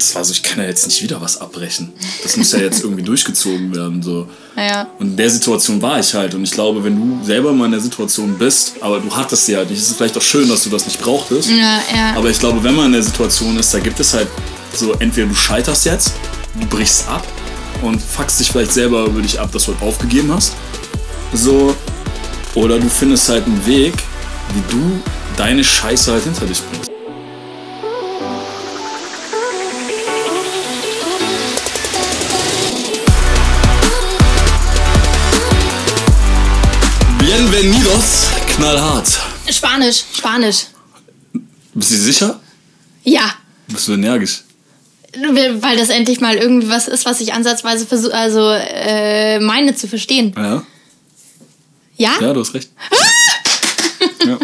das war so, ich kann ja jetzt nicht wieder was abbrechen. Das muss ja jetzt irgendwie durchgezogen werden. So. Ja. Und in der Situation war ich halt. Und ich glaube, wenn du selber mal in der Situation bist, aber du hattest sie halt nicht, ist es vielleicht auch schön, dass du das nicht brauchtest. Ja, ja. Aber ich glaube, wenn man in der Situation ist, da gibt es halt so, entweder du scheiterst jetzt, du brichst ab und fuckst dich vielleicht selber über dich ab, dass du halt aufgegeben hast. So. Oder du findest halt einen Weg, wie du deine Scheiße halt hinter dich bringst. Knallhart. Spanisch, Spanisch. Bist du sicher? Ja. Bist du energisch? Weil das endlich mal irgendwie was ist, was ich ansatzweise versuche, also äh, meine zu verstehen. Ja. Ja? Ja, du hast recht. ja.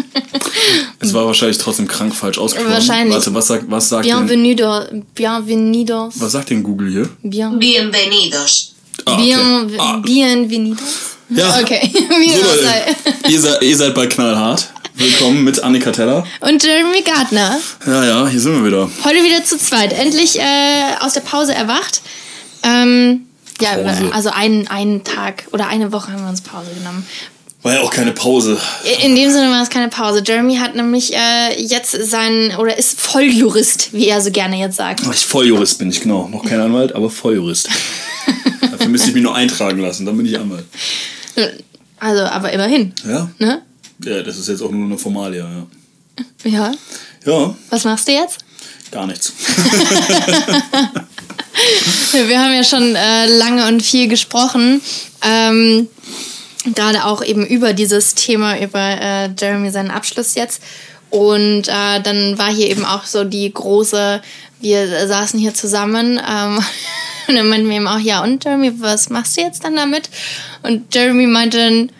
Es war wahrscheinlich trotzdem krank falsch ausgesprochen. Wahrscheinlich. Warte, was sagt, was sagt denn, Bienvenido, bienvenidos. was sagt denn Google hier? Bien, Bienvenidos. Ah, okay. bien, Ah, bienvenidos. Ja. Okay, wie So, sei. ihr, seid, ihr seid bei Knallhart. Willkommen mit Annika Teller. Und Jeremy Gardner. Ja, ja, hier sind wir wieder. Heute wieder zu zweit. Endlich äh, aus der Pause erwacht. Ähm, ja, Pause. also einen, einen Tag oder eine Woche haben wir uns Pause genommen. War ja auch keine Pause. In dem Sinne war es keine Pause. Jeremy hat nämlich äh, jetzt sein, oder ist Volljurist, wie er so gerne jetzt sagt. Ach, ich Volljurist bin ich, genau. Noch kein Anwalt, aber Volljurist. Dafür müsste ich mich nur eintragen lassen, dann bin ich Anwalt. Also, aber immerhin, Ja? ne? Ja, das ist jetzt auch nur eine Formalie, ja. Ja. Ja, Was machst du jetzt? gar nichts. Wir haben ja schon äh, lange und viel gesprochen. Ähm, Gerade auch eben über dieses Thema, über äh, Jeremy seinen Abschluss jetzt. Und äh, dann war hier eben auch so die große, wir saßen hier zusammen ähm, und dann meinten wir eben auch, ja und Jeremy, was machst du jetzt dann damit? Und Jeremy meinte dann,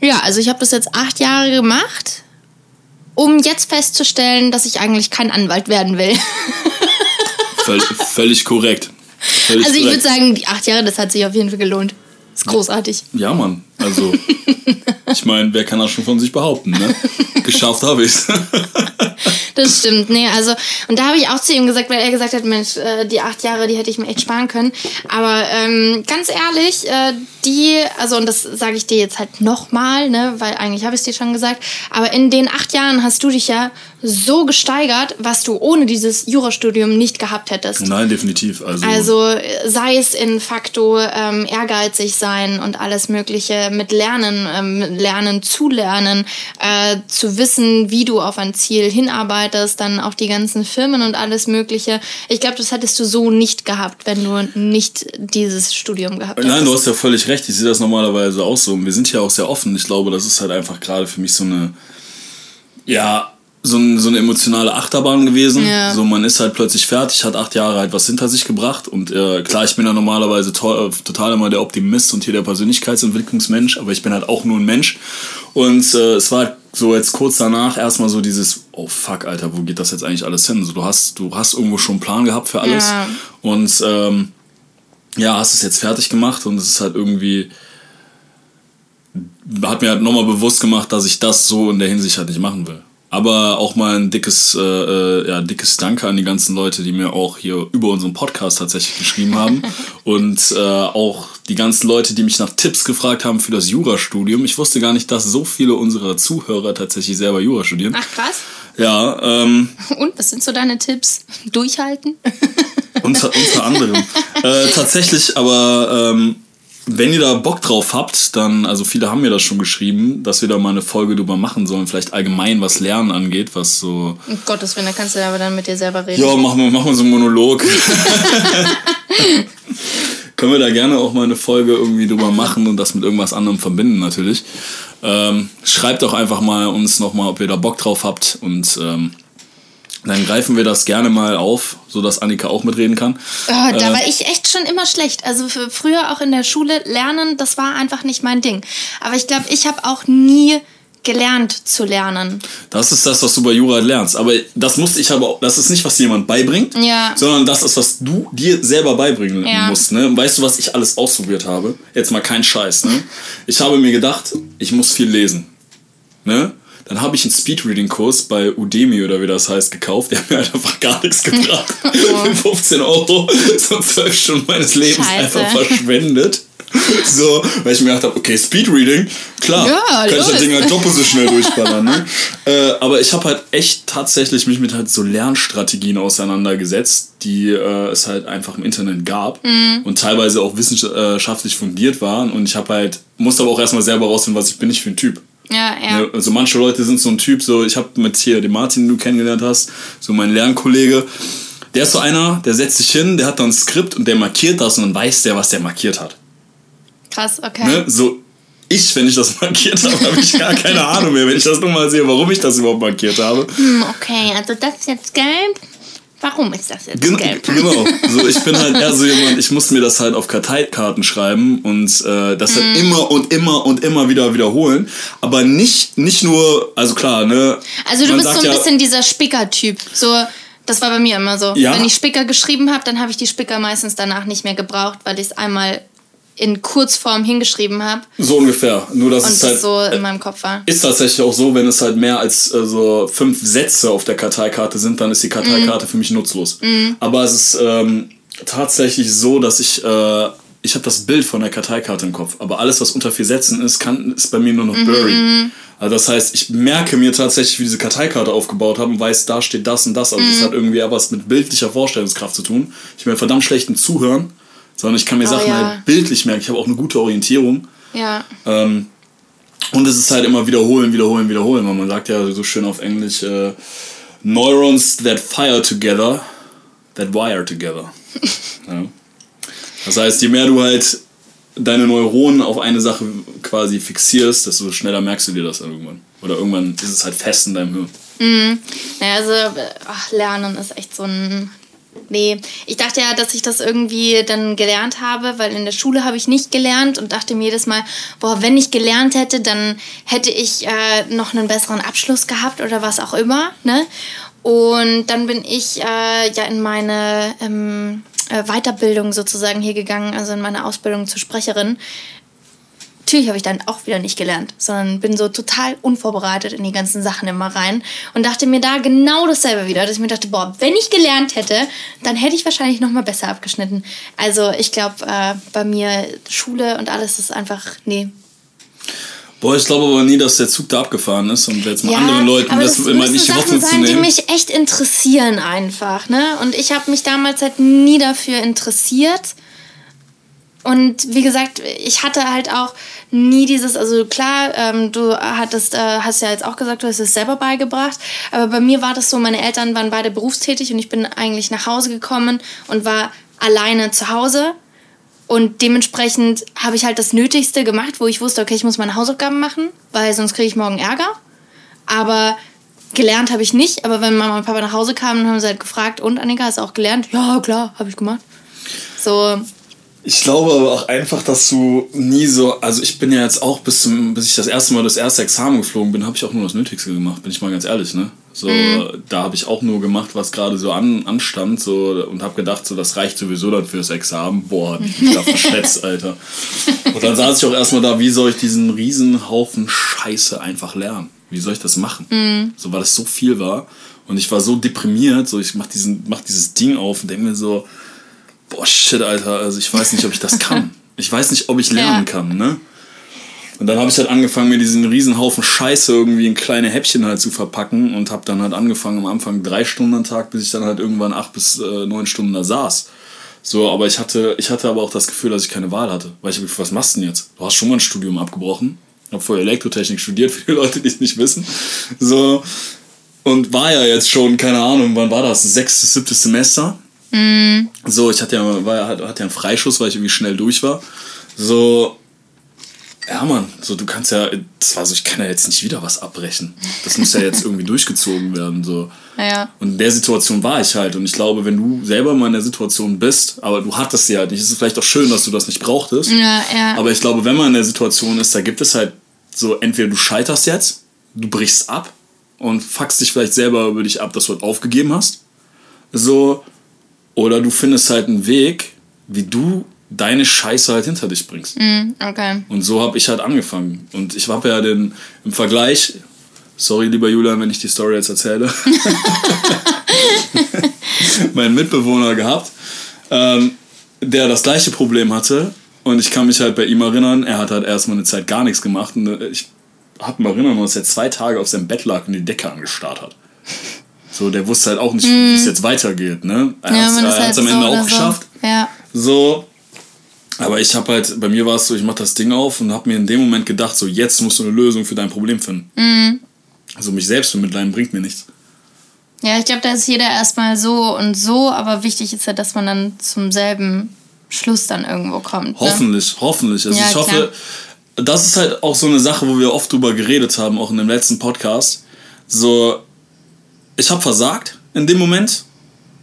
ja, also ich habe das jetzt acht Jahre gemacht, um jetzt festzustellen, dass ich eigentlich kein Anwalt werden will. Völl, völlig korrekt. Völlig Also ich würde sagen, die acht Jahre, das hat sich auf jeden Fall gelohnt. Ist großartig. Ja, Mann. Also, ich meine, wer kann das schon von sich behaupten, ne? Geschafft habe ich's. Das stimmt, nee, also, und da habe ich auch zu ihm gesagt, weil er gesagt hat, Mensch, äh, die acht Jahre, die hätte ich mir echt sparen können. Aber ähm, ganz ehrlich, äh, die, also, und das sage ich dir jetzt halt nochmal, ne, weil eigentlich habe ich es dir schon gesagt, aber in den acht Jahren hast du dich ja so gesteigert, was du ohne dieses Jurastudium nicht gehabt hättest. Nein, definitiv. Also, Also sei es in facto ähm, ehrgeizig sein und alles Mögliche mit Lernen, ähm, Lernen zu lernen, äh, zu wissen, wie du auf ein Ziel hinarbeitest, dann auch die ganzen Firmen und alles Mögliche. Ich glaube, das hättest du so nicht gehabt, wenn du nicht dieses Studium gehabt hättest. Nein, du hast ja völlig recht. Ich sehe das normalerweise auch so. Und wir sind ja auch sehr offen. Ich glaube, das ist halt einfach gerade für mich so eine, ja, so, ein, so eine emotionale Achterbahn gewesen. Ja. So, man ist halt plötzlich fertig, hat acht Jahre halt was hinter sich gebracht. Und äh, klar, ich bin ja normalerweise to äh, total immer der Optimist und hier der Persönlichkeitsentwicklungsmensch, aber ich bin halt auch nur ein Mensch. Und äh, es war so jetzt kurz danach erstmal so dieses, oh fuck, Alter, wo geht das jetzt eigentlich alles hin? So, du hast, du hast irgendwo schon einen Plan gehabt für alles. Ja. Und ähm, ja, hast es jetzt fertig gemacht und es ist halt irgendwie hat mir halt nochmal bewusst gemacht, dass ich das so in der Hinsicht halt nicht machen will. Aber auch mal ein dickes, äh, äh, ja, dickes Danke an die ganzen Leute, die mir auch hier über unseren Podcast tatsächlich geschrieben haben. Und äh, auch die ganzen Leute, die mich nach Tipps gefragt haben für das Jurastudium. Ich wusste gar nicht, dass so viele unserer Zuhörer tatsächlich selber Jura studieren. Ach krass. Ja, ähm, Und was sind so deine Tipps? Durchhalten? unter, unter anderem. äh, tatsächlich, aber ähm, wenn ihr da Bock drauf habt, dann, also viele haben mir das schon geschrieben, dass wir da mal eine Folge drüber machen sollen, vielleicht allgemein was Lernen angeht, was so. Um Gottes Willen, da kannst du aber dann mit dir selber reden. Ja, machen wir, machen wir so einen Monolog. Können wir da gerne auch mal eine Folge irgendwie drüber machen und das mit irgendwas anderem verbinden natürlich. Ähm, schreibt doch einfach mal uns nochmal, ob ihr da Bock drauf habt und ähm, dann greifen wir das gerne mal auf, sodass Annika auch mitreden kann. Oh, da Äh, war ich echt schon immer schlecht. Also früher auch in der Schule lernen, das war einfach nicht mein Ding. Aber ich glaube, ich habe auch nie gelernt zu lernen. Das ist das, was du bei Jura lernst. Aber das musste ich aber auch, das ist nicht, was jemand beibringt, Ja. sondern das ist, was du dir selber beibringen Ja. musst. Ne? Weißt du, was ich alles ausprobiert habe? Jetzt mal kein Scheiß. Ne? Ich habe mir gedacht, ich muss viel lesen. Ne? Dann habe ich einen Speedreading-Kurs bei Udemy oder wie das heißt gekauft. Der hat mir halt einfach gar nichts gebracht. Für 15 Euro so zwölf Stunden meines Lebens Scheiße. einfach verschwendet. So, weil ich mir gedacht habe, okay, Speedreading, klar, Ja, kann ich los. das Ding halt doppelt so schnell durchballern. Ne? äh, aber ich habe halt echt tatsächlich mich mit halt so Lernstrategien auseinandergesetzt, die äh, es halt einfach im Internet gab Mhm. und teilweise auch wissenschaftlich fundiert waren. Und ich habe halt, musste aber auch erstmal selber rausfinden, was ich bin ich für ein Typ. Ja, ja. Ne? Also manche Leute sind so ein Typ, so ich habe mit hier den Martin, den du kennengelernt hast, so mein Lernkollege, der ist so einer, der setzt sich hin, der hat dann ein Skript und der markiert das und dann weiß der, was der markiert hat. Krass, okay. Ne? So ich, wenn ich das markiert habe, habe ich gar keine Ahnung mehr, wenn ich das nochmal sehe, warum ich das überhaupt markiert habe. Hm, okay, also das ist jetzt gelb. Warum ist das jetzt Gen gelb? genau. So, ich bin halt eher so jemand, ich musste mir das halt auf Karteikarten schreiben und äh, das Mhm. halt immer und immer und immer wieder wiederholen. Aber nicht, nicht nur, also klar, ne? Also du bist so ein ja- bisschen dieser Spicker-Typ. So, das war bei mir immer so. Ja. Wenn ich Spicker geschrieben habe, dann habe ich die Spicker meistens danach nicht mehr gebraucht, weil ich es einmal in Kurzform hingeschrieben habe So ungefähr. Nur dass und es das halt so in meinem Kopf war. ist tatsächlich auch so, wenn es halt mehr als äh, so fünf Sätze auf der Karteikarte sind, dann ist die Karteikarte für mich nutzlos. Aber es ist ähm, tatsächlich so, dass ich äh, ich habe das Bild von der Karteikarte im Kopf, aber alles, was unter vier Sätzen ist, kann, ist bei mir nur noch blurry. Also das heißt, ich merke mir tatsächlich, wie diese Karteikarte aufgebaut haben weiß, da steht das und das. Also es hat irgendwie auch was mit bildlicher Vorstellungskraft zu tun. Ich bin verdammt schlecht im Zuhören, sondern ich kann mir Oh, Sachen ja. halt bildlich merken. Ich habe auch eine gute Orientierung. Ja. Ähm, und es ist halt immer wiederholen, wiederholen, wiederholen, weil man sagt ja so schön auf Englisch, äh, Neurons that fire together, that wire together. ja. Das heißt, je mehr du halt deine Neuronen auf eine Sache quasi fixierst, desto schneller merkst du dir das dann irgendwann. Oder irgendwann ist es halt fest in deinem Hirn. Naja, also äh, ach, Lernen ist echt so ein. Nee, ich dachte ja, dass ich das irgendwie dann gelernt habe, weil in der Schule habe ich nicht gelernt und dachte mir jedes Mal, boah, wenn ich gelernt hätte, dann hätte ich äh, noch einen besseren Abschluss gehabt oder was auch immer, ne? Und dann bin ich äh, ja in meine ähm, äh, Weiterbildung sozusagen hier gegangen, also in meine Ausbildung zur Sprecherin. Natürlich habe ich dann auch wieder nicht gelernt, sondern bin so total unvorbereitet in die ganzen Sachen immer rein und dachte mir da genau dasselbe wieder, dass ich mir dachte, boah, wenn ich gelernt hätte, dann hätte ich wahrscheinlich noch mal besser abgeschnitten. Also ich glaube, äh, bei mir Schule und alles ist einfach, nee. Boah, ich glaube aber nie, dass der Zug da abgefahren ist und jetzt mal anderen Leuten das, das immer nicht die Sachen Hoffnung zu sein, die nehmen. mich echt interessieren einfach, ne? Und ich habe mich damals halt nie dafür interessiert. Und wie gesagt, ich hatte halt auch nie dieses, also klar, ähm, du hattest, äh, hast ja jetzt auch gesagt, du hast es selber beigebracht, aber bei mir war das so, meine Eltern waren beide berufstätig und ich bin eigentlich nach Hause gekommen und war alleine zu Hause. Und dementsprechend habe ich halt das Nötigste gemacht, wo ich wusste, okay, ich muss meine Hausaufgaben machen, weil sonst kriege ich morgen Ärger. Aber gelernt habe ich nicht. Aber wenn Mama und Papa nach Hause kamen, haben sie halt gefragt, und Annika, hast du auch gelernt? Ja, klar, habe ich gemacht. So, Ich glaube aber auch einfach, dass du nie so, also ich bin ja jetzt auch bis zum, bis ich das erste Mal das erste Examen geflogen bin, habe ich auch nur das Nötigste gemacht, bin ich mal ganz ehrlich, ne? So, da habe ich auch nur gemacht, was gerade so an, anstand, so und habe gedacht, so das reicht sowieso dann fürs Examen. Boah, da verschätzt, Alter. Und dann saß ich auch erstmal da, wie soll ich diesen riesen Haufen Scheiße einfach lernen? Wie soll ich das machen? So, weil das so viel war und ich war so deprimiert, so ich mach diesen mach dieses Ding auf und denke mir so, boah, shit, Alter, also ich weiß nicht, ob ich das kann. Ich weiß nicht, ob ich lernen Ja. kann, ne? Und dann habe ich halt angefangen, mir diesen riesen Haufen Scheiße irgendwie in kleine Häppchen halt zu verpacken und habe dann halt angefangen am Anfang drei Stunden am Tag, bis ich dann halt irgendwann acht bis äh, neun Stunden da saß. So, aber ich hatte, ich hatte aber auch das Gefühl, dass ich keine Wahl hatte. Weil ich hab gedacht, was machst du denn jetzt? Du hast schon mal ein Studium abgebrochen. Ich habe vorher Elektrotechnik studiert, für die Leute, die es nicht wissen. So, und war ja jetzt schon, keine Ahnung, wann war das? Sechstes, siebtes Semester. So, ich hatte ja, war ja, hatte ja einen Freischuss, weil ich irgendwie schnell durch war. So, ja, Mann, so du kannst ja, das war so, ich kann ja jetzt nicht wieder was abbrechen. Das muss ja jetzt irgendwie durchgezogen werden. So. naja. Und in der Situation war ich halt. Und ich glaube, wenn du selber mal in der Situation bist, aber du hattest sie halt nicht, ist es vielleicht auch schön, dass du das nicht brauchtest. Ja, ja. Aber ich glaube, wenn man in der Situation ist, da gibt es halt so, entweder du scheiterst jetzt, du brichst ab und fuckst dich vielleicht selber über dich ab, dass du halt aufgegeben hast. So, oder du findest halt einen Weg, wie du deine Scheiße halt hinter dich bringst. Hm, okay. Und so habe ich halt angefangen. Und ich habe ja den, im Vergleich Sorry, lieber Julian, wenn ich die Story jetzt erzähle. meinen Mitbewohner gehabt, ähm, der das gleiche Problem hatte. Und ich kann mich halt bei ihm erinnern, er hat halt erstmal eine Zeit gar nichts gemacht. Und äh, ich habe mich erinnern, dass er zwei Tage auf seinem Bett lag und die Decke angestarrt hat. So, der wusste halt auch nicht, mm. wie es jetzt weitergeht. Ne? Er ja, hat es halt am Ende so auch geschafft. So. Ja. so, aber ich habe halt, bei mir war es so, ich mache das Ding auf und habe mir in dem Moment gedacht, so jetzt musst du eine Lösung für dein Problem finden. Mhm. Also mich selbst bemitleiden bringt mir nichts. Ja, ich glaube, da ist jeder erstmal so und so, aber wichtig ist ja, dass man dann zum selben Schluss dann irgendwo kommt. Ne? Hoffentlich, hoffentlich. Also ja, ich hoffe, klar. das ist halt auch so eine Sache, wo wir oft drüber geredet haben, auch in dem letzten Podcast. So, ich habe versagt in dem Moment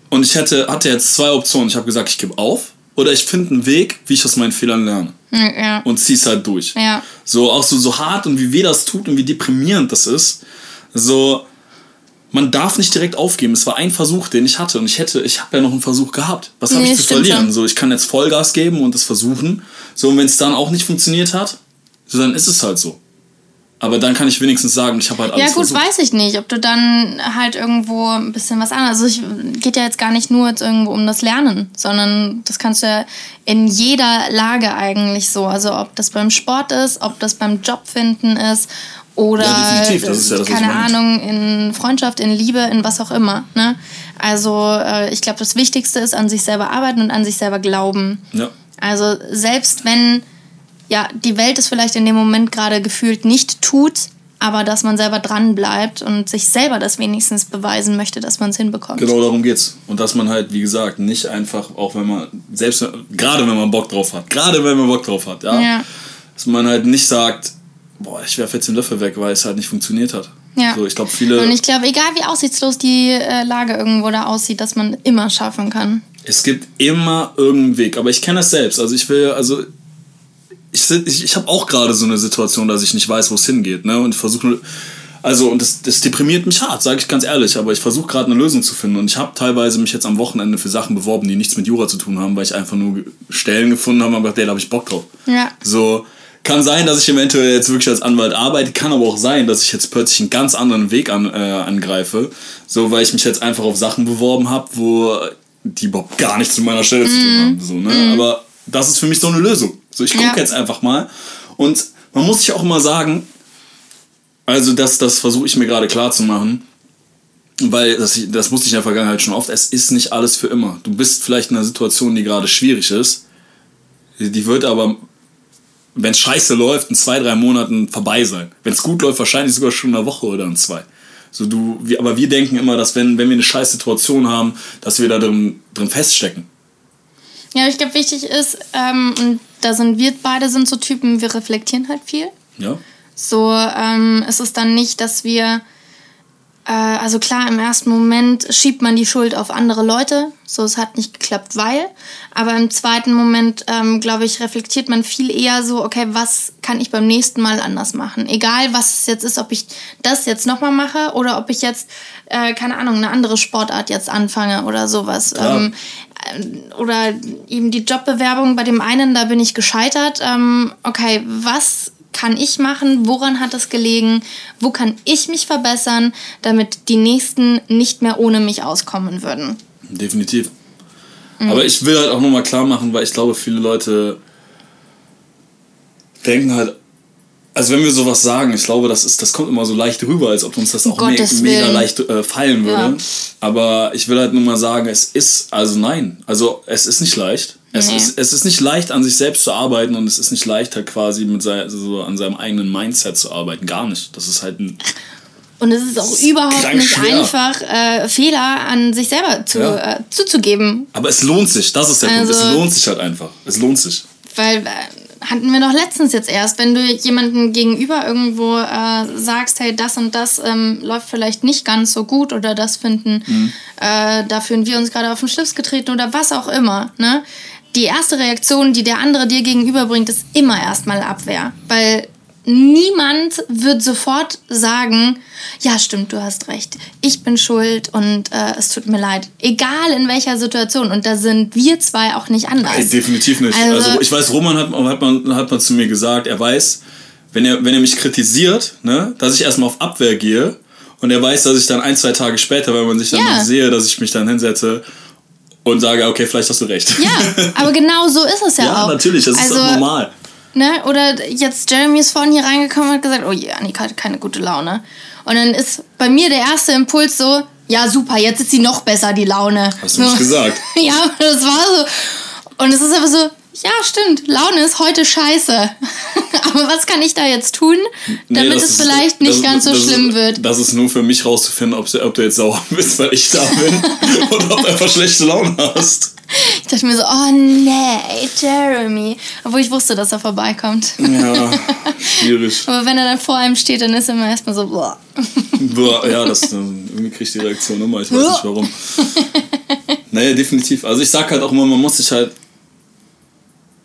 und ich hätte, hatte jetzt zwei Optionen. Ich habe gesagt, ich gebe auf oder ich finde einen Weg, wie ich aus meinen Fehlern lerne. Ja. Und zieh's halt durch. Ja. So, auch so, so hart und wie weh das tut und wie deprimierend das ist. So, man darf nicht direkt aufgeben. Es war ein Versuch, den ich hatte und ich hätte, ich habe ja noch einen Versuch gehabt. Was habe nee, ich zu verlieren? Schon. So, ich kann jetzt Vollgas geben und es versuchen. So, und wenn es dann auch nicht funktioniert hat, so, dann ist es halt so. Aber dann kann ich wenigstens sagen, ich habe halt alles Ja gut, versucht. weiß ich nicht, ob du dann halt irgendwo ein bisschen was anderes. Also es geht ja jetzt gar nicht nur jetzt irgendwo um das Lernen, sondern das kannst du ja in jeder Lage eigentlich so. Also ob das beim Sport ist, ob das beim Jobfinden ist oder ja, definitiv. Das ist ja das, keine Ahnung in Freundschaft, in Liebe, in was auch immer. Ne? Also äh, ich glaube, das Wichtigste ist an sich selber arbeiten und an sich selber glauben. Ja. Also selbst wenn ja, die Welt es vielleicht in dem Moment gerade gefühlt nicht tut, aber dass man selber dran bleibt und sich selber das wenigstens beweisen möchte, dass man es hinbekommt. Genau darum geht's. Und dass man halt, wie gesagt, nicht einfach, auch wenn man, selbst, gerade wenn man Bock drauf hat, gerade wenn man Bock drauf hat, ja, ja. dass man halt nicht sagt, boah, ich werfe jetzt den Löffel weg, weil es halt nicht funktioniert hat. Ja. So, ich glaube, viele. Und ich glaube, egal wie aussichtslos die äh, Lage irgendwo da aussieht, dass man immer schaffen kann. Es gibt immer irgendeinen Weg, aber ich kenne das selbst. Also ich will, also ich, ich, ich habe auch gerade so eine Situation, dass ich nicht weiß, wo es hingeht. Ne? Und ich versuche, also, und das, das deprimiert mich hart, sage ich ganz ehrlich, aber ich versuche gerade eine Lösung zu finden. Und ich habe teilweise mich jetzt am Wochenende für Sachen beworben, die nichts mit Jura zu tun haben, weil ich einfach nur Stellen gefunden habe, aber da habe ich Bock drauf. Ja. So, kann sein, dass ich eventuell jetzt wirklich als Anwalt arbeite, kann aber auch sein, dass ich jetzt plötzlich einen ganz anderen Weg an, äh, angreife, so weil ich mich jetzt einfach auf Sachen beworben habe, wo die überhaupt gar nichts mit meiner Stelle mm. zu tun mhm. haben. So, ne? Mm. Aber das ist für mich so eine Lösung. So, ich gucke ja. jetzt einfach mal. Und man muss sich auch immer sagen, also das, das versuche ich mir gerade klar zu machen, weil das, das musste ich in der Vergangenheit schon oft, es ist nicht alles für immer. Du bist vielleicht in einer Situation, die gerade schwierig ist, die wird aber, wenn es scheiße läuft, in zwei, drei Monaten vorbei sein. Wenn es gut läuft, wahrscheinlich sogar schon in einer Woche oder in zwei. So du, wir, aber wir denken immer, dass wenn, wenn wir eine scheiß Situation haben, dass wir da drin, drin feststecken. Ja, ich glaube, wichtig ist, ähm, und da sind wir beide sind so Typen, wir reflektieren halt viel. Ja. So ähm, ist es dann nicht, dass wir äh, also klar, im ersten Moment schiebt man die Schuld auf andere Leute. So, es hat nicht geklappt, weil. Aber im zweiten Moment, ähm, glaube ich, reflektiert man viel eher so, okay, was kann ich beim nächsten Mal anders machen? Egal, was es jetzt ist, ob ich das jetzt nochmal mache oder ob ich jetzt, äh, keine Ahnung, eine andere Sportart jetzt anfange oder sowas. Ähm, äh, oder eben die Jobbewerbung bei dem einen, da bin ich gescheitert. Ähm, okay, was kann ich machen? Woran hat es gelegen? Wo kann ich mich verbessern, damit die Nächsten nicht mehr ohne mich auskommen würden? Definitiv. Mhm. Aber ich will halt auch nochmal klar machen, weil ich glaube, viele Leute denken halt, also wenn wir sowas sagen, ich glaube, das, ist, das kommt immer so leicht rüber, als ob uns das auch me mega leicht äh, fallen würde. Ja. Aber ich will halt nur mal sagen, es ist, also nein, also es ist nicht leicht. Es, nee. ist, es ist nicht leicht, an sich selbst zu arbeiten und es ist nicht leicht, halt quasi mit sein, so an seinem eigenen Mindset zu arbeiten. Gar nicht. Das ist halt ein. Und es ist auch ist überhaupt nicht schwer. einfach, äh, Fehler an sich selber zu, ja. äh, zuzugeben. Aber es lohnt sich, das ist der also, Punkt. Es also lohnt sich halt einfach. Es lohnt sich. Weil äh, hatten wir noch letztens jetzt erst, wenn du jemanden gegenüber irgendwo äh, sagst, hey, das und das ähm, läuft vielleicht nicht ganz so gut oder das finden, mhm. äh, da fühlen wir uns gerade auf den Schlips getreten oder was auch immer, ne? die erste Reaktion, die der andere dir gegenüberbringt, ist immer erstmal Abwehr. Weil niemand wird sofort sagen, ja stimmt, du hast recht, ich bin schuld und äh, es tut mir leid. Egal in welcher Situation. Und da sind wir zwei auch nicht anders. Hey, definitiv nicht. Also, also, ich weiß, Roman hat, hat, man, hat man zu mir gesagt, er weiß, wenn er, wenn er mich kritisiert, ne, dass ich erstmal auf Abwehr gehe und er weiß, dass ich dann ein, zwei Tage später, wenn man sich dann Ja. noch sehe, dass ich mich dann hinsetze und sage, okay, vielleicht hast du recht. Ja, aber genau so ist es ja, Ja, auch. natürlich, das ist also, doch normal. Ne? Oder jetzt Jeremy ist vorhin hier reingekommen und hat gesagt, oh je, Annika hat keine gute Laune. Und dann ist bei mir der erste Impuls so, ja super, jetzt ist sie noch besser, die Laune. Hast du so. nicht gesagt. ja, das war so. Und es ist aber so, ja stimmt, Laune ist heute scheiße. aber was kann ich da jetzt tun, Nee, damit das es ist- vielleicht nicht das- ganz so schlimm ist, wird? Das ist nur für mich rauszufinden, ob, du- ob du jetzt sauer bist, weil ich da bin oder ob du einfach schlechte Laune hast. Ich dachte mir so, oh nee, Jeremy. Obwohl ich wusste, dass er vorbeikommt. Ja, schwierig. Aber wenn er dann vor einem steht, dann ist er immer erstmal so, boah. Boah, ja, das irgendwie kriege ich die Reaktion immer, ich weiß nicht warum. Naja, definitiv. Also ich sag halt auch immer, man muss sich halt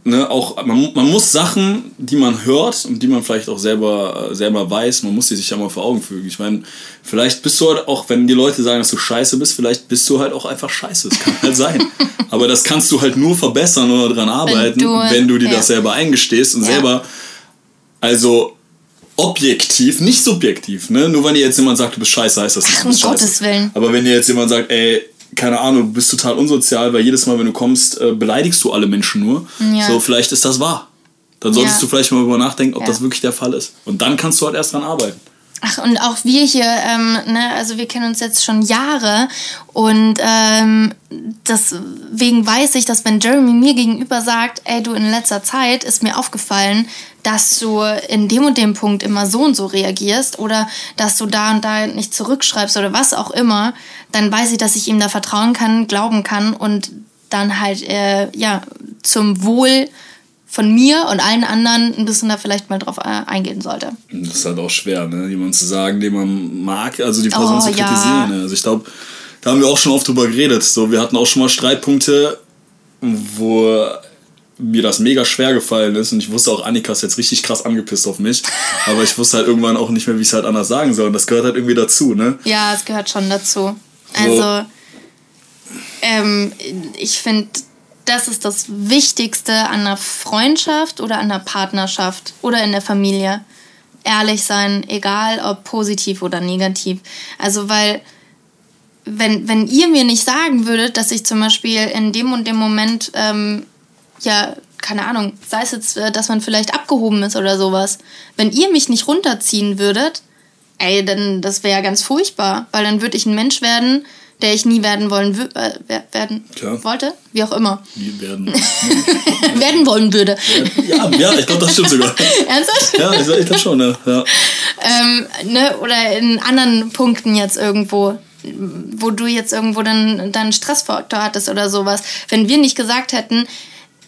ne, auch man, man muss Sachen, die man hört und die man vielleicht auch selber äh, selber weiß, man muss die sich ja mal vor Augen fügen. Ich meine, vielleicht bist du halt auch, wenn die Leute sagen, dass du scheiße bist, vielleicht bist du halt auch einfach scheiße. Das kann halt sein. Aber das kannst du halt nur verbessern oder dran arbeiten, wenn du- du, dir ja. das selber eingestehst und Ja. selber also objektiv, nicht subjektiv, ne? Nur wenn dir jetzt jemand sagt, du bist scheiße, heißt das nicht, Ach, um. Gottes Willen. Aber wenn dir jetzt jemand sagt, ey, keine Ahnung, du bist total unsozial, weil jedes Mal, wenn du kommst, äh, beleidigst du alle Menschen nur. Ja. So, vielleicht ist das wahr. Dann solltest Ja. du vielleicht mal darüber nachdenken, ob Ja. das wirklich der Fall ist. Und dann kannst du halt erst dran arbeiten. Ach, und auch wir hier, ähm, ne, also wir kennen uns jetzt schon Jahre und ähm, deswegen weiß ich, dass wenn Jeremy mir gegenüber sagt, ey, du in letzter Zeit ist mir aufgefallen, dass du in dem und dem Punkt immer so und so reagierst oder dass du da und da nicht zurückschreibst oder was auch immer, dann weiß ich, dass ich ihm da vertrauen kann, glauben kann und dann halt, äh, ja, zum Wohl von mir und allen anderen ein bisschen da vielleicht mal drauf äh, eingehen sollte. Das ist halt auch schwer, ne? jemand zu sagen, den man mag, also die Person Oh, zu ja. kritisieren. Ne? Also ich glaube, da haben wir auch schon oft drüber geredet. So, wir hatten auch schon mal Streitpunkte, wo mir das mega schwer gefallen ist und ich wusste auch, Annika ist jetzt richtig krass angepisst auf mich, aber ich wusste halt irgendwann auch nicht mehr, wie ich es halt anders sagen soll und das gehört halt irgendwie dazu, ne? Ja, es gehört schon dazu. Also, ähm, ich finde, das ist das Wichtigste an einer Freundschaft oder an einer Partnerschaft oder in der Familie. Ehrlich sein, egal ob positiv oder negativ. Also, weil, wenn, wenn ihr mir nicht sagen würdet, dass ich zum Beispiel in dem und dem Moment, ähm, ja, keine Ahnung, sei es jetzt, äh, dass man vielleicht abgehoben ist oder sowas, wenn ihr mich nicht runterziehen würdet, ey, dann das wäre ja ganz furchtbar, weil dann würde ich ein Mensch werden, der ich nie werden wollen äh, wer- werden Klar. wollte, wie auch immer, Die werden. werden wollen würde. ja, ja, ich glaube, das stimmt sogar. Ernsthaft? Ja, ich, ich glaube schon, ne? Ja. ähm, ne, oder in anderen Punkten jetzt irgendwo, wo du jetzt irgendwo dann deinen Stressfaktor hattest oder sowas. Wenn wir nicht gesagt hätten,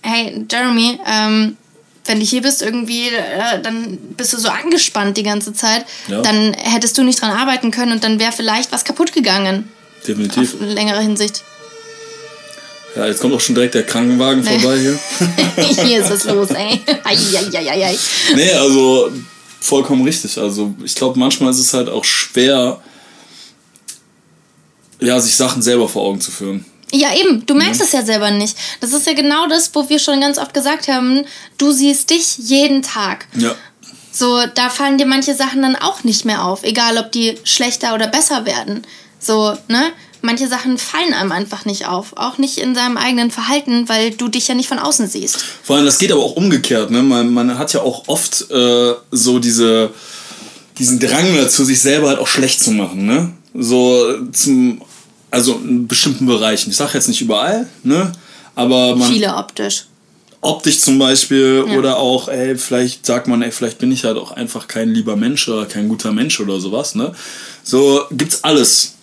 hey Jeremy, ähm, wenn du hier bist irgendwie, äh, dann bist du so angespannt die ganze Zeit, Ja. dann hättest du nicht dran arbeiten können und dann wäre vielleicht was kaputt gegangen. Definitiv. In längerer Hinsicht. Ja, jetzt kommt auch schon direkt der Krankenwagen vorbei hier. hier ist es los, ey. Eieieiei. Nee, also vollkommen richtig. Also ich glaube, manchmal ist es halt auch schwer, ja, sich Sachen selber vor Augen zu führen. Ja, eben. Du merkst es ja selber nicht. Das ist ja genau das, wo wir schon ganz oft gesagt haben. Du siehst dich jeden Tag. Ja. So, da fallen dir manche Sachen dann auch nicht mehr auf. Egal, ob die schlechter oder besser werden. So, ne? Manche Sachen fallen einem einfach nicht auf. Auch nicht in seinem eigenen Verhalten, weil du dich ja nicht von außen siehst. Vor allem, das geht aber auch umgekehrt. Ne? Man, man hat ja auch oft äh, so diese, diesen Drang dazu, sich selber halt auch schlecht zu machen. Ne? So zum, also in bestimmten Bereichen. Ich sage jetzt nicht überall, ne? aber man, Viele optisch. optisch zum Beispiel Ja. oder auch, ey, vielleicht sagt man, ey, vielleicht bin ich halt auch einfach kein lieber Mensch oder kein guter Mensch oder sowas, ne? So gibt's alles.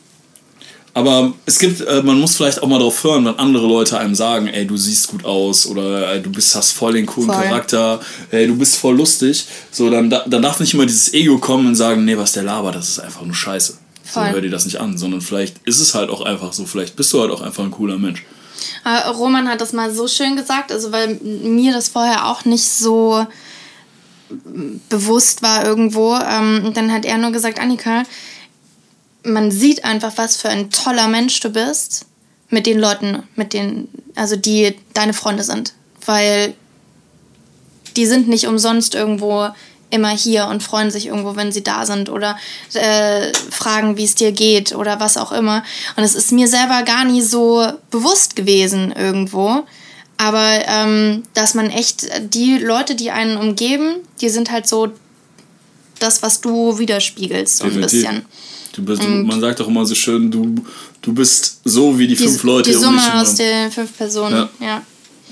Aber es gibt, äh, man muss vielleicht auch mal drauf hören, wenn andere Leute einem sagen, ey, du siehst gut aus oder ey, du bist, hast voll den coolen Voll. Charakter, ey, du bist voll lustig. So, dann, da- dann darf nicht immer dieses Ego kommen und sagen, nee, was der labert, das ist einfach nur Scheiße. So, Voll. hör dir das nicht an, sondern vielleicht ist es halt auch einfach so, vielleicht bist du halt auch einfach ein cooler Mensch. Äh, Roman hat das mal so schön gesagt, also weil mir das vorher auch nicht so bewusst war irgendwo. Ähm, und dann hat er nur gesagt, Annika, man sieht einfach, was für ein toller Mensch du bist mit den Leuten, mit denen, also die deine Freunde sind. Weil die sind nicht umsonst irgendwo immer hier und freuen sich irgendwo, wenn sie da sind oder äh, fragen, wie es dir geht oder was auch immer. Und es ist mir selber gar nie so bewusst gewesen irgendwo. Aber ähm, dass man echt die Leute, die einen umgeben, die sind halt so das, was du widerspiegelst, so ein bisschen. Du bist, du, man sagt auch immer so schön, du, du bist so wie die, die fünf Leute. Die Summe um aus den fünf Personen, ja. ja.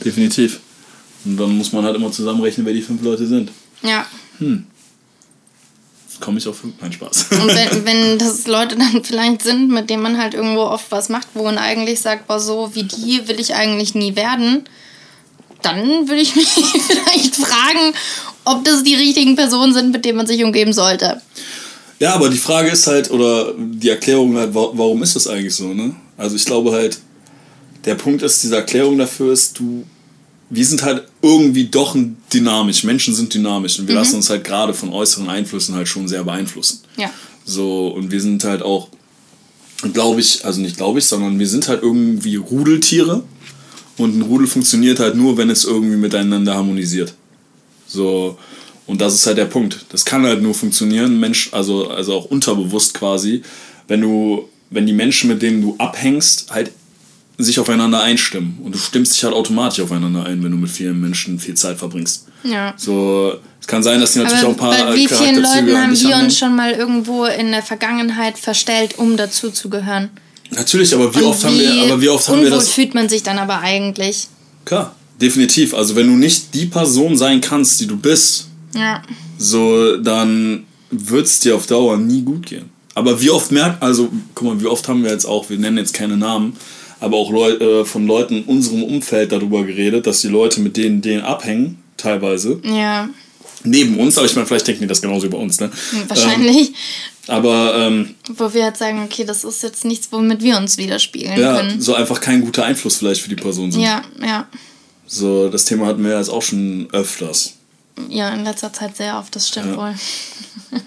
Definitiv. Und dann muss man halt immer zusammenrechnen, wer die fünf Leute sind. Ja. Hm. Komme ich auf fünf? Nein, Spaß. Und wenn, wenn das Leute dann vielleicht sind, mit denen man halt irgendwo oft was macht, wo man eigentlich sagt, boah, so wie die will ich eigentlich nie werden, dann würde ich mich vielleicht fragen, ob das die richtigen Personen sind, mit denen man sich umgeben sollte. Ja, aber die Frage ist halt, oder die Erklärung halt, warum ist das eigentlich so, ne? Also ich glaube halt, der Punkt ist, diese Erklärung dafür ist, du, wir sind halt irgendwie doch dynamisch. Menschen sind dynamisch und wir mhm. lassen uns halt gerade von äußeren Einflüssen halt schon sehr beeinflussen. Ja. So, und wir sind halt auch, glaube ich, also nicht glaube ich, sondern wir sind halt irgendwie Rudeltiere und ein Rudel funktioniert halt nur, wenn es irgendwie miteinander harmonisiert. So, und das ist halt der Punkt. Das kann halt nur funktionieren, Mensch, also, also auch unterbewusst quasi, wenn du, wenn die Menschen, mit denen du abhängst, halt sich aufeinander einstimmen. Und du stimmst dich halt automatisch aufeinander ein, wenn du mit vielen Menschen viel Zeit verbringst. Ja. So, es kann sein, dass die natürlich Aber auch ein paar. Bei wie vielen Leuten haben wir uns schon mal irgendwo in der Vergangenheit verstellt, um dazu zu gehören? Natürlich, aber wie Und oft wie haben wir, aber wie oft haben wir das? fühlt man sich dann aber eigentlich? Klar, definitiv. Also wenn du nicht die Person sein kannst, die du bist, ja. so dann wird es dir auf Dauer nie gut gehen. Aber wie oft merkt, also guck mal, wie oft haben wir jetzt auch, wir nennen jetzt keine Namen, aber auch Leu äh, von Leuten in unserem Umfeld darüber geredet, dass die Leute mit denen, denen abhängen, teilweise. Ja. Neben uns, aber ich meine, vielleicht denken die das genauso über uns, ne? Hm, wahrscheinlich. Ähm, aber. Ähm, Wo wir halt sagen, okay, das ist jetzt nichts, womit wir uns widerspiegeln ja, können. so einfach kein guter Einfluss vielleicht für die Person sind. Ja, ja. So, das Thema hatten wir jetzt auch schon öfters. Ja, in letzter Zeit sehr oft, das stimmt ja. wohl.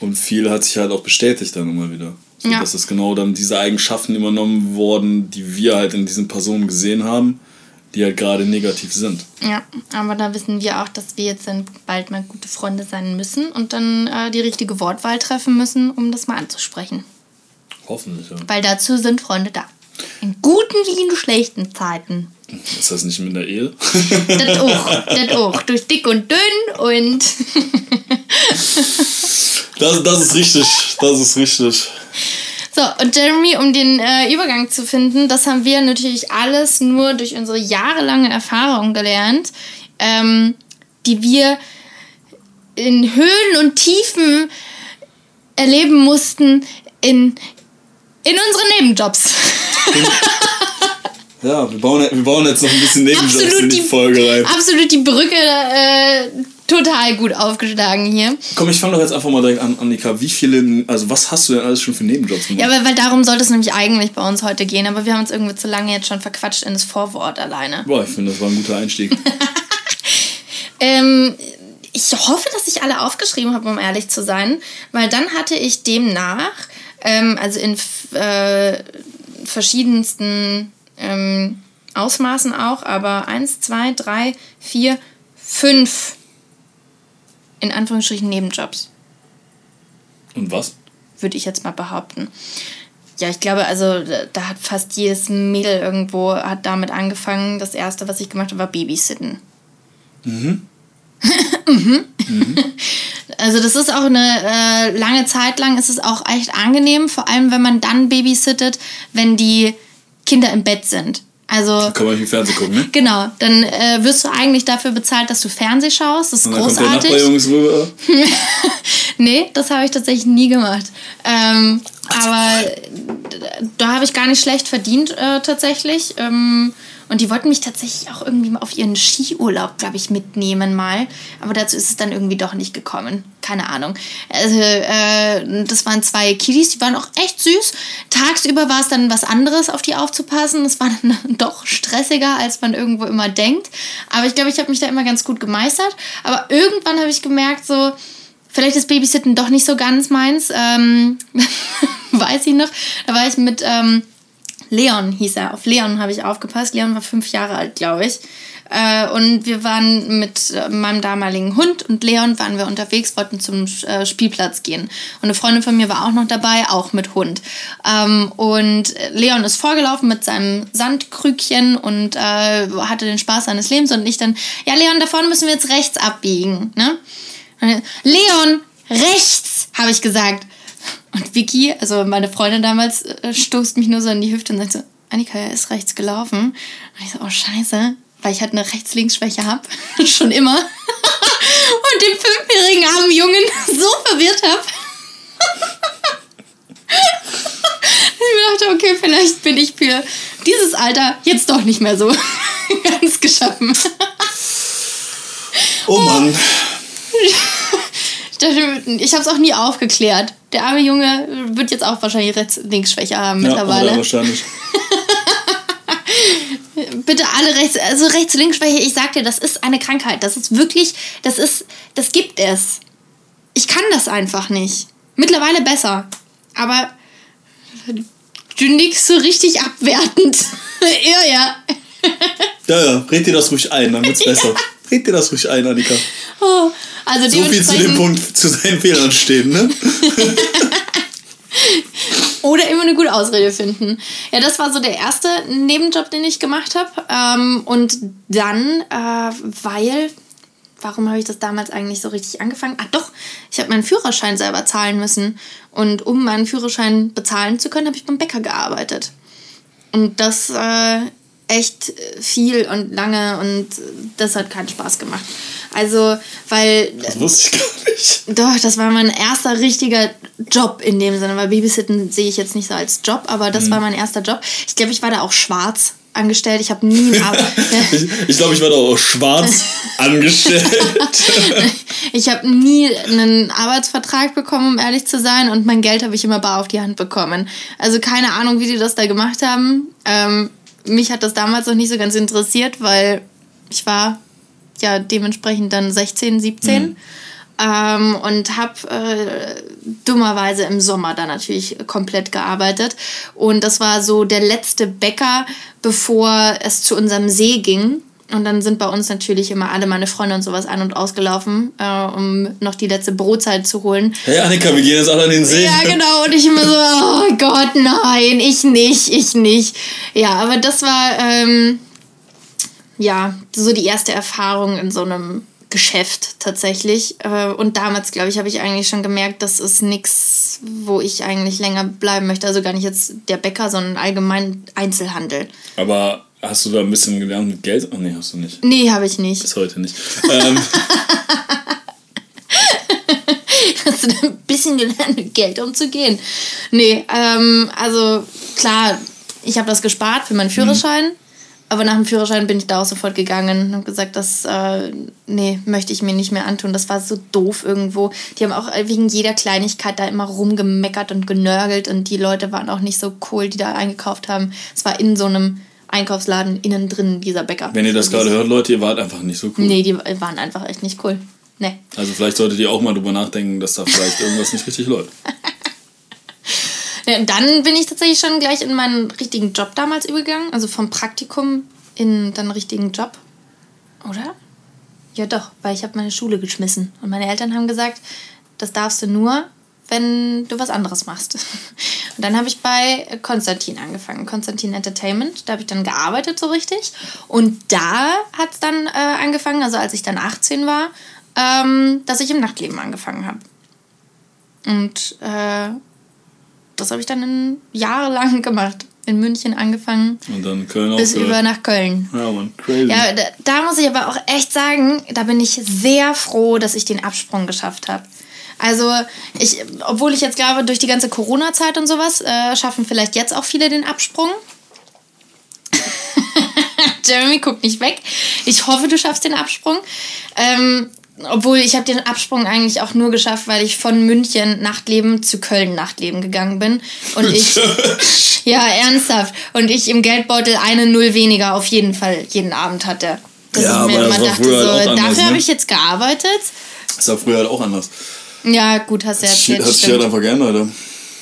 Und viel hat sich halt auch bestätigt dann immer wieder. So, ja. Dass es genau dann diese Eigenschaften übernommen wurden, die wir halt in diesen Personen gesehen haben, die halt gerade negativ sind. Ja, aber da wissen wir auch, dass wir jetzt dann bald mal gute Freunde sein müssen und dann äh, die richtige Wortwahl treffen müssen, um das mal anzusprechen. Hoffentlich, ja. Weil dazu sind Freunde da. In guten wie in schlechten Zeiten. Ist das nicht mit der Ehe? das auch, das auch. Durch dick und dünn und. das, das ist richtig, das ist richtig. So, und Jeremy, um den äh, Übergang zu finden, das haben wir natürlich alles nur durch unsere jahrelange Erfahrung gelernt, ähm, die wir in Höhen und Tiefen erleben mussten in, in unseren Nebenjobs. Ja, wir bauen, wir bauen jetzt noch ein bisschen Nebenjobs absolut in die, die, Folge rein. Absolut die Brücke äh, total gut aufgeschlagen hier. Komm, ich fange doch jetzt einfach mal direkt an, Annika. Wie viele, also was hast du denn alles schon für Nebenjobs gemacht? Ja, weil, weil darum sollte es nämlich eigentlich bei uns heute gehen, aber wir haben uns irgendwie zu lange jetzt schon verquatscht in das Vorwort alleine. Boah, ich finde, das war ein guter Einstieg. ähm, ich hoffe, dass ich alle aufgeschrieben habe, um ehrlich zu sein, weil dann hatte ich demnach, ähm, also in äh, verschiedensten ähm, Ausmaßen auch, aber eins, zwei, drei, vier, fünf in Anführungsstrichen Nebenjobs. Und was? Würde ich jetzt mal behaupten. Ja, ich glaube, also da hat fast jedes Mädel irgendwo hat damit angefangen. Das erste, was ich gemacht habe, war Babysitten. Mhm. Mhm. mhm. Also das ist auch eine äh, lange Zeit lang ist es auch echt angenehm, vor allem wenn man dann babysittet, wenn die Kinder im Bett sind. Also, kann man nicht Fernsehen gucken, ne? Genau, dann äh, wirst du eigentlich dafür bezahlt, dass du Fernseh schaust. Das ist Und dann großartig. Kommt der rüber. nee, das habe ich tatsächlich nie gemacht. Ähm, aber da habe ich gar nicht schlecht verdient, äh, tatsächlich. Ähm, und die wollten mich tatsächlich auch irgendwie mal auf ihren Skiurlaub, glaube ich, mitnehmen mal. Aber dazu ist es dann irgendwie doch nicht gekommen. Keine Ahnung. Also, äh, das waren zwei Kiddies, die waren auch echt süß. Tagsüber war es dann was anderes, auf die aufzupassen. Das war dann doch stressiger, als man irgendwo immer denkt. Aber ich glaube, ich habe mich da immer ganz gut gemeistert. Aber irgendwann habe ich gemerkt, so, vielleicht ist Babysitten doch nicht so ganz meins. Ähm, weiß ich noch. Da war ich mit. Ähm, Leon hieß er. Auf Leon habe ich aufgepasst. Leon war fünf Jahre alt, glaube ich. Äh, und wir waren mit äh, meinem damaligen Hund und Leon waren wir unterwegs, wollten zum äh, Spielplatz gehen. Und eine Freundin von mir war auch noch dabei, auch mit Hund. Ähm, und Leon ist vorgelaufen mit seinem Sandkrügchen und hatte den Spaß seines Lebens. Und ich dann, ja, Leon, da vorne müssen wir jetzt rechts abbiegen. Ne? Leon, rechts, habe ich gesagt. Und Vicky, also meine Freundin damals, äh, stoßt mich nur so in die Hüfte und sagt so, Annika, er ist rechts gelaufen. Und ich so, oh scheiße, weil ich halt eine Rechts-Links-Schwäche habe, schon immer. und den fünfjährigen armen Jungen so verwirrt habe. ich mir dachte, okay, vielleicht bin ich für dieses Alter jetzt doch nicht mehr so ganz geschaffen. Oh Mann. Dachte, ich habe es auch nie aufgeklärt. Der arme Junge wird jetzt auch wahrscheinlich Rechts-Links-Schwäche haben ja, mittlerweile. wahrscheinlich. bitte alle rechts, also rechts-links-Schwäche, ich sag dir, das ist eine Krankheit. Das ist wirklich, das ist, das gibt es. Ich kann das einfach nicht. Mittlerweile besser. Aber du nix so richtig abwertend. ja, ja. ja, ja, red dir das ruhig ein, dann wird's besser. Ja. Red dir das ruhig ein, Annika. Oh, also so viel zu dem Punkt, zu seinen Fehlern stehen, ne? Oder immer eine gute Ausrede finden. Ja, das war so der erste Nebenjob, den ich gemacht habe. Ähm, und dann, äh, weil, warum habe ich das damals eigentlich so richtig angefangen? Ah doch, ich habe meinen Führerschein selber zahlen müssen. Und um meinen Führerschein bezahlen zu können, habe ich beim Bäcker gearbeitet. Und das äh, echt viel und lange und das hat keinen Spaß gemacht. Also, weil. Das wusste ich gar nicht. Doch, das war mein erster richtiger Job in dem Sinne, weil Babysitten sehe ich jetzt nicht so als Job, aber das mhm. war mein erster Job. Ich glaube, ich war da auch schwarz angestellt. Ich habe nie einen Ar Ich, ich glaube, ich war da auch schwarz angestellt. ich habe nie einen Arbeitsvertrag bekommen, um ehrlich zu sein, und mein Geld habe ich immer bar auf die Hand bekommen. Also keine Ahnung, wie die das da gemacht haben. Ähm, mich hat das damals noch nicht so ganz interessiert, weil ich war ja dementsprechend dann 16, 17. Mhm. Ähm, und habe äh, dummerweise im Sommer dann natürlich komplett gearbeitet. Und das war so der letzte Bäcker, bevor es zu unserem See ging. Und dann sind bei uns natürlich immer alle meine Freunde und sowas ein- und ausgelaufen, äh, um noch die letzte Brotzeit zu holen. Hey Annika, wir gehen jetzt alle an den See. Ja, genau. Und ich immer so, oh Gott, nein, ich nicht, ich nicht. Ja, aber das war, ähm, ja, so die erste Erfahrung in so einem Geschäft tatsächlich. Äh, und damals, glaube ich, habe ich eigentlich schon gemerkt, das ist nichts, wo ich eigentlich länger bleiben möchte. Also gar nicht jetzt der Bäcker, sondern allgemein Einzelhandel. Aber Hast du da ein bisschen gelernt mit Geld? Oh nee, hast du nicht. Nee, habe ich nicht. Bis heute nicht. ähm. hast du da ein bisschen gelernt, mit Geld umzugehen? Nee, ähm, also klar, ich habe das gespart für meinen Führerschein. Mhm. Aber nach dem Führerschein bin ich da auch sofort gegangen und habe gesagt, das äh, nee, möchte ich mir nicht mehr antun. Das war so doof irgendwo. Die haben auch wegen jeder Kleinigkeit da immer rumgemeckert und genörgelt und die Leute waren auch nicht so cool, die da eingekauft haben. Es war in so einem Einkaufsladen innen drin, dieser Bäcker. Wenn ihr das gerade hört, Leute, ihr wart einfach nicht so cool. Nee, die waren einfach echt nicht cool. Nee. Also vielleicht solltet ihr auch mal drüber nachdenken, dass da vielleicht irgendwas nicht richtig läuft. Ja, und dann bin ich tatsächlich schon gleich in meinen richtigen Job damals übergegangen. Also vom Praktikum in dann richtigen Job. Oder? Ja doch, weil ich habe meine Schule geschmissen. Und meine Eltern haben gesagt, das darfst du nur, wenn du was anderes machst. Und dann habe ich bei Konstantin angefangen, Konstantin Entertainment. Da habe ich dann gearbeitet so richtig. Und da hat es dann äh, angefangen, also als ich dann 18 war, ähm, dass ich im Nachtleben angefangen habe. Und äh, das habe ich dann in, jahrelang gemacht. In München angefangen. Und dann Köln Bis über nach Köln. Ja, man, crazy. Ja, da, da muss ich aber auch echt sagen, da bin ich sehr froh, dass ich den Absprung geschafft habe. Also, ich, obwohl ich jetzt glaube, durch die ganze Corona-Zeit und sowas äh, schaffen vielleicht jetzt auch viele den Absprung. Jeremy guckt nicht weg. Ich hoffe, du schaffst den Absprung. Ähm, obwohl ich habe den Absprung eigentlich auch nur geschafft, weil ich von München Nachtleben zu Köln Nachtleben gegangen bin und ich ja ernsthaft und ich im Geldbeutel eine Null weniger auf jeden Fall jeden Abend hatte. Dass ja, ich mir immer dachte so, halt dafür ne? habe ich jetzt gearbeitet. Das war früher halt auch anders. Ja, gut, hast du ja erzählt. Hat sich halt einfach geändert, oder?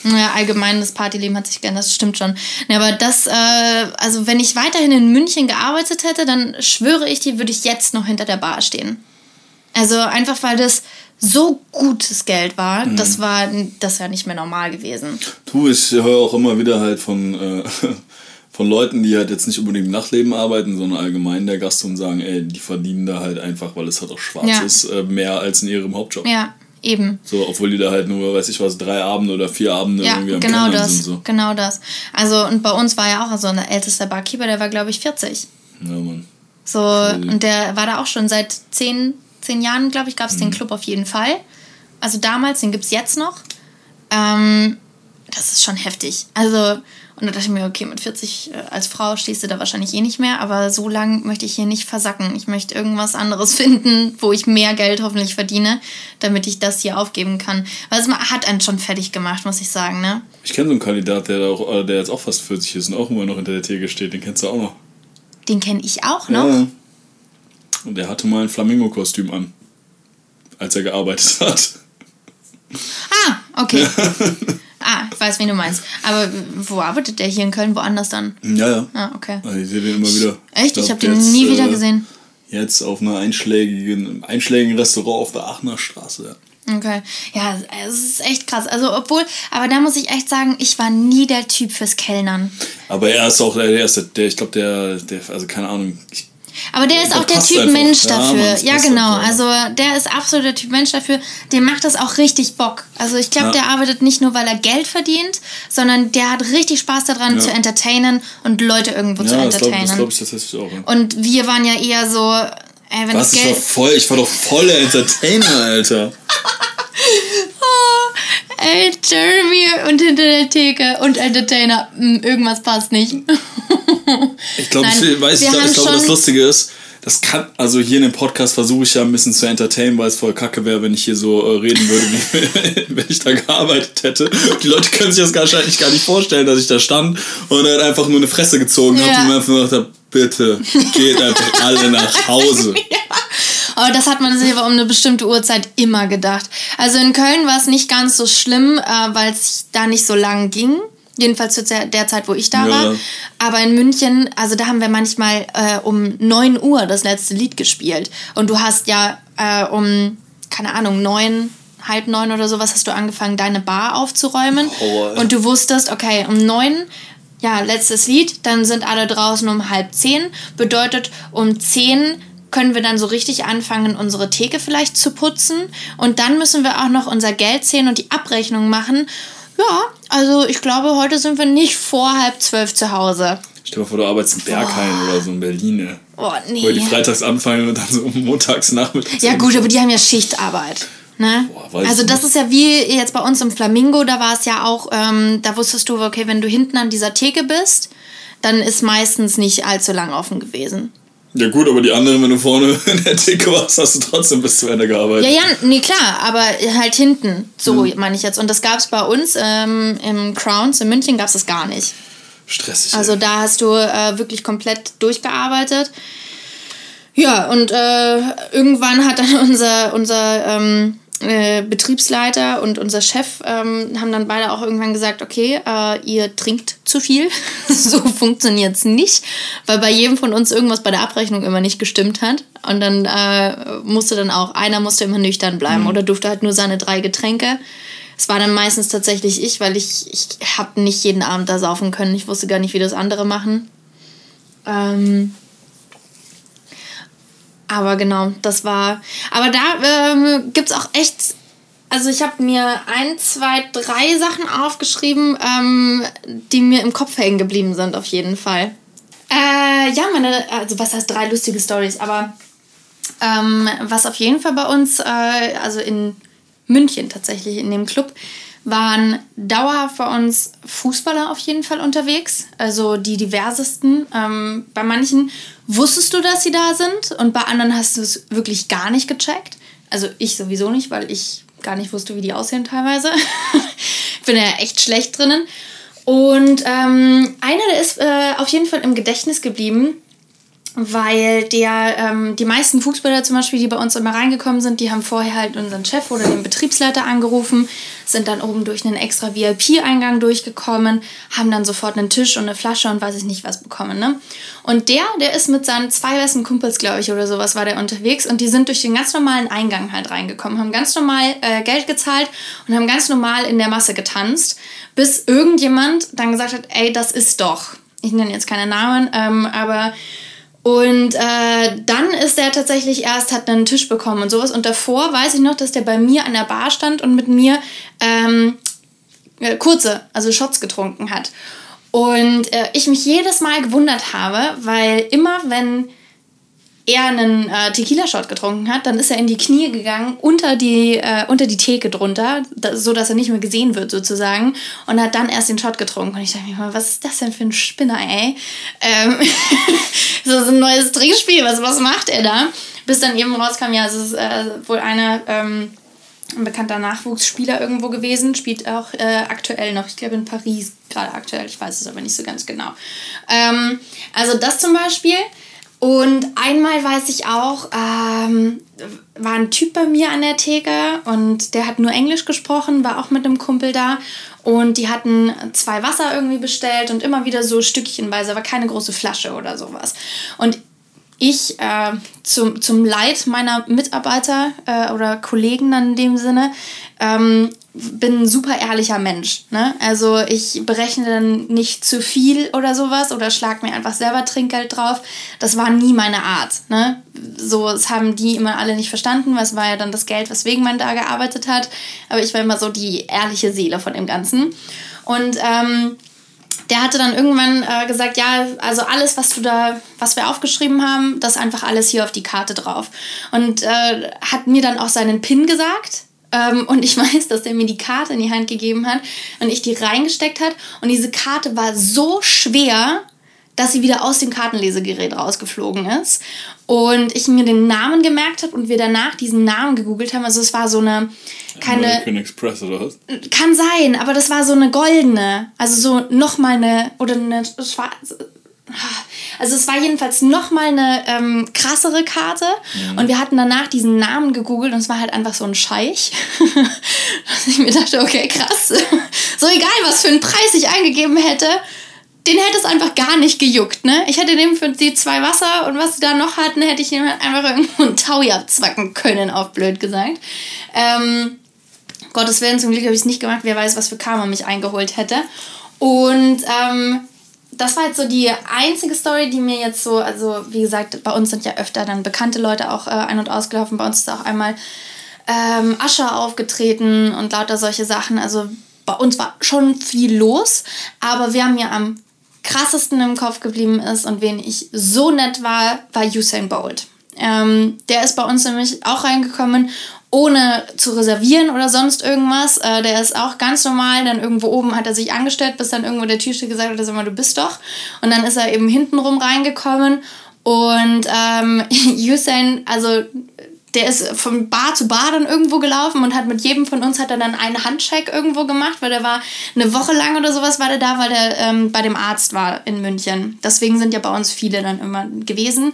Naja, allgemein das Partyleben hat sich geändert, das stimmt schon. Ja, aber das, äh, also wenn ich weiterhin in München gearbeitet hätte, dann schwöre ich dir, würde ich jetzt noch hinter der Bar stehen. Also einfach, weil das so gutes Geld war, mhm. das war das ja nicht mehr normal gewesen. Du, ich höre auch immer wieder halt von, äh, von Leuten, die halt jetzt nicht unbedingt im Nachtleben arbeiten, sondern allgemein der Gast und sagen, ey, die verdienen da halt einfach, weil es halt auch schwarz ja. ist, äh, mehr als in ihrem Hauptjob. Ja, Eben. So, obwohl die da halt nur, weiß ich was, drei Abende oder vier Abende ja, irgendwie am genau das, sind. So. Genau das. Also, und bei uns war ja auch so ein ältester Barkeeper, der war, glaube ich, 40. Ja, Mann. So, Crazy. und der war da auch schon seit zehn, zehn Jahren, glaube ich, gab es mhm. den Club auf jeden Fall. Also damals, den gibt es jetzt noch. Ähm, das ist schon heftig. Also, und da dachte ich mir, okay, mit 40 äh, als Frau stehst du da wahrscheinlich eh nicht mehr, aber so lang möchte ich hier nicht versacken. Ich möchte irgendwas anderes finden, wo ich mehr Geld hoffentlich verdiene, damit ich das hier aufgeben kann. Weil es hat einen schon fertig gemacht, muss ich sagen, ne? Ich kenne so einen Kandidat, der, auch, äh, der jetzt auch fast 40 ist und auch immer noch hinter der Theke steht. Den kennst du auch noch. Den kenne ich auch noch? Ja. Und der hatte mal ein Flamingo-Kostüm an, als er gearbeitet hat. Ah, okay. Ich weiß, wen du meinst. Aber wo arbeitet der hier in Köln? Woanders dann? Ja, ja. Ah, okay. Also ich sehe den immer wieder. Echt? Ich, ich habe den nie wieder äh, gesehen. Jetzt auf einer einschlägigen, einschlägigen Restaurant auf der Aachener Straße, ja. Okay. Ja, es ist echt krass. Also, obwohl, aber da muss ich echt sagen, ich war nie der Typ fürs Kellnern. Aber er ist auch der Erste, der, ich glaube, der, der, also keine Ahnung, ich aber der ist auch der Typ. Mensch dafür. Ja, ja genau. Also der ist absolut der Typ Mensch dafür. Dem macht das auch richtig Bock. Also ich glaube, ja. der arbeitet nicht nur, weil er Geld verdient, sondern der hat richtig Spaß daran, ja. zu entertainen und Leute irgendwo zu entertainen. Das glaube ich tatsächlich auch. Und wir waren ja eher so, ey, wenn Was, das Geld... Ich war, voll, ich war doch voller Entertainer, Alter. ey, Jeremy und hinter der Theke und Entertainer. Hm, irgendwas passt nicht. Ich glaube, ich weiß, ich, glaube, das Lustige ist, das kann, also hier in dem Podcast versuche ich ja ein bisschen zu entertainen, weil es voll kacke wäre, wenn ich hier so äh, reden würde, wie wenn ich da gearbeitet hätte. Die Leute können sich das wahrscheinlich gar nicht vorstellen, dass ich da stand und dann einfach nur eine Fresse gezogen ja. habe und mir einfach gesagt habe, bitte, geht einfach alle nach Hause. ja. Aber das hat man sich aber um eine bestimmte Uhrzeit immer gedacht. Also in Köln war es nicht ganz so schlimm, äh, weil es da nicht so lang ging. Jedenfalls zu der Zeit, wo ich da ja. war. Aber in München, also da haben wir manchmal äh, um 9 Uhr das letzte Lied gespielt. Und du hast ja äh, um, keine Ahnung, 9, halb neun oder sowas hast du angefangen, deine Bar aufzuräumen. Oh, und du wusstest, okay, um 9 ja, letztes Lied, dann sind alle draußen um halb zehn. Bedeutet, um 10 können wir dann so richtig anfangen, unsere Theke vielleicht zu putzen. Und dann müssen wir auch noch unser Geld zählen und die Abrechnung machen. Ja, also ich glaube, heute sind wir nicht vor halb zwölf zu Hause. Stell dir vor, du arbeitest in Berghain oh. oder so in Berlin. Ne? Oh, nee. Wo die freitags anfangen und dann so montags nachmittags. Ja, gut, aber die haben ja Schichtarbeit. Ne? Boah, also das ist ja wie jetzt bei uns im Flamingo, da war es ja auch, ähm, da wusstest du, okay, wenn du hinten an dieser Theke bist, dann ist meistens nicht allzu lang offen gewesen. Ja gut, aber die anderen, wenn du vorne in der Theke warst, hast du trotzdem bis zu Ende gearbeitet. Ja, ja, nee, klar, aber halt hinten. So mhm. meine ich jetzt. Und das gab es bei uns ähm, im Crowns in München gab es das gar nicht. Stressig. Also ey. da hast du äh, wirklich komplett durchgearbeitet. Ja, und äh, irgendwann hat dann unser, unser ähm, äh, Betriebsleiter und unser Chef ähm, haben dann beide auch irgendwann gesagt, okay, äh, ihr trinkt zu viel. so funktioniert es nicht, weil bei jedem von uns irgendwas bei der Abrechnung immer nicht gestimmt hat. Und dann äh, musste dann auch, einer musste immer nüchtern bleiben mhm. oder durfte halt nur seine drei Getränke. Es war dann meistens tatsächlich ich, weil ich, ich habe nicht jeden Abend da saufen können. Ich wusste gar nicht, wie das andere machen. Ähm, aber genau, das war. Aber da ähm, gibt es auch echt. Also ich habe mir ein, zwei, drei Sachen aufgeschrieben, ähm, die mir im Kopf hängen geblieben sind, auf jeden Fall. Äh, ja, meine, also was heißt drei lustige Stories, aber ähm, was auf jeden Fall bei uns, äh, also in München tatsächlich, in dem Club, waren dauerhaft bei uns Fußballer auf jeden Fall unterwegs, also die diversesten. Ähm, bei manchen wusstest du, dass sie da sind und bei anderen hast du es wirklich gar nicht gecheckt. Also ich sowieso nicht, weil ich gar nicht wusste, wie die aussehen teilweise. bin ja echt schlecht drinnen. Und ähm, einer, der ist äh, auf jeden Fall im Gedächtnis geblieben. Weil der, ähm, die meisten Fußballer zum Beispiel, die bei uns immer reingekommen sind, die haben vorher halt unseren Chef oder den Betriebsleiter angerufen, sind dann oben durch einen extra VIP-Eingang durchgekommen, haben dann sofort einen Tisch und eine Flasche und weiß ich nicht was bekommen, ne? Und der, der ist mit seinen zwei besten Kumpels, glaube ich, oder sowas war der unterwegs und die sind durch den ganz normalen Eingang halt reingekommen, haben ganz normal äh, Geld gezahlt und haben ganz normal in der Masse getanzt, bis irgendjemand dann gesagt hat, ey, das ist doch, ich nenne jetzt keine Namen, ähm, aber und äh, dann ist er tatsächlich erst, hat einen Tisch bekommen und sowas. Und davor weiß ich noch, dass der bei mir an der Bar stand und mit mir ähm, äh, kurze, also Shots getrunken hat. Und äh, ich mich jedes Mal gewundert habe, weil immer wenn er einen äh, Tequila-Shot getrunken hat, dann ist er in die Knie gegangen, unter die, äh, unter die Theke drunter, da, so dass er nicht mehr gesehen wird sozusagen, und hat dann erst den Shot getrunken. Und ich dachte mir, was ist das denn für ein Spinner, ey? Ähm, so, ein neues Trinkspiel, was, was macht er da? Bis dann eben rauskam, ja, es ist äh, wohl einer... Ähm, ein bekannter Nachwuchsspieler irgendwo gewesen, spielt auch äh, aktuell noch, ich glaube in Paris gerade aktuell, ich weiß es aber nicht so ganz genau. Ähm, also das zum Beispiel. Und einmal weiß ich auch, ähm, war ein Typ bei mir an der Theke und der hat nur Englisch gesprochen, war auch mit einem Kumpel da und die hatten zwei Wasser irgendwie bestellt und immer wieder so stückchenweise, aber keine große Flasche oder sowas. Und ich äh, zum, zum Leid meiner Mitarbeiter äh, oder Kollegen dann in dem Sinne ähm, bin ein super ehrlicher Mensch. Ne? Also ich berechne dann nicht zu viel oder sowas oder schlag mir einfach selber Trinkgeld drauf. Das war nie meine Art. Ne? So, das haben die immer alle nicht verstanden, es war ja dann das Geld, weswegen man da gearbeitet hat. Aber ich war immer so die ehrliche Seele von dem Ganzen. Und ähm, der hatte dann irgendwann äh, gesagt, ja, also alles, was du da, was wir aufgeschrieben haben, das einfach alles hier auf die Karte drauf. Und äh, hat mir dann auch seinen PIN gesagt ähm, und ich weiß, dass der mir die Karte in die Hand gegeben hat und ich die reingesteckt hat. Und diese Karte war so schwer, dass sie wieder aus dem Kartenlesegerät rausgeflogen ist. Und ich mir den Namen gemerkt habe und wir danach diesen Namen gegoogelt haben. Also es war so eine keine. American Express oder was? Kann sein, aber das war so eine goldene. Also so nochmal eine. Oder eine schwarze also es war jedenfalls nochmal eine ähm, krassere Karte mhm. und wir hatten danach diesen Namen gegoogelt und es war halt einfach so ein Scheich. Dass ich mir dachte, okay, krass. so egal, was für einen Preis ich eingegeben hätte, den hätte es einfach gar nicht gejuckt, ne? Ich hätte dem für die zwei Wasser und was sie da noch hatten, hätte ich ihm halt einfach irgendwo einen Taui abzwacken können, auf blöd gesagt. Ähm, Gottes Willen, zum Glück habe ich es nicht gemacht. Wer weiß, was für Karma mich eingeholt hätte. Und ähm, das war jetzt so die einzige Story, die mir jetzt so, also wie gesagt, bei uns sind ja öfter dann bekannte Leute auch äh, ein- und ausgelaufen. Bei uns ist auch einmal ähm, Ascher aufgetreten und lauter solche Sachen. Also bei uns war schon viel los, aber wer mir am krassesten im Kopf geblieben ist und wen ich so nett war, war Usain Bolt. Ähm, der ist bei uns nämlich auch reingekommen ohne zu reservieren oder sonst irgendwas. Äh, der ist auch ganz normal. Dann irgendwo oben hat er sich angestellt, bis dann irgendwo der Türsteher gesagt hat, sag mal, du bist doch. Und dann ist er eben hintenrum reingekommen. Und ähm, Usain, also der ist von Bar zu Bar dann irgendwo gelaufen und hat mit jedem von uns hat er dann einen Handcheck irgendwo gemacht, weil der war eine Woche lang oder sowas war der da, weil der ähm, bei dem Arzt war in München. Deswegen sind ja bei uns viele dann immer gewesen.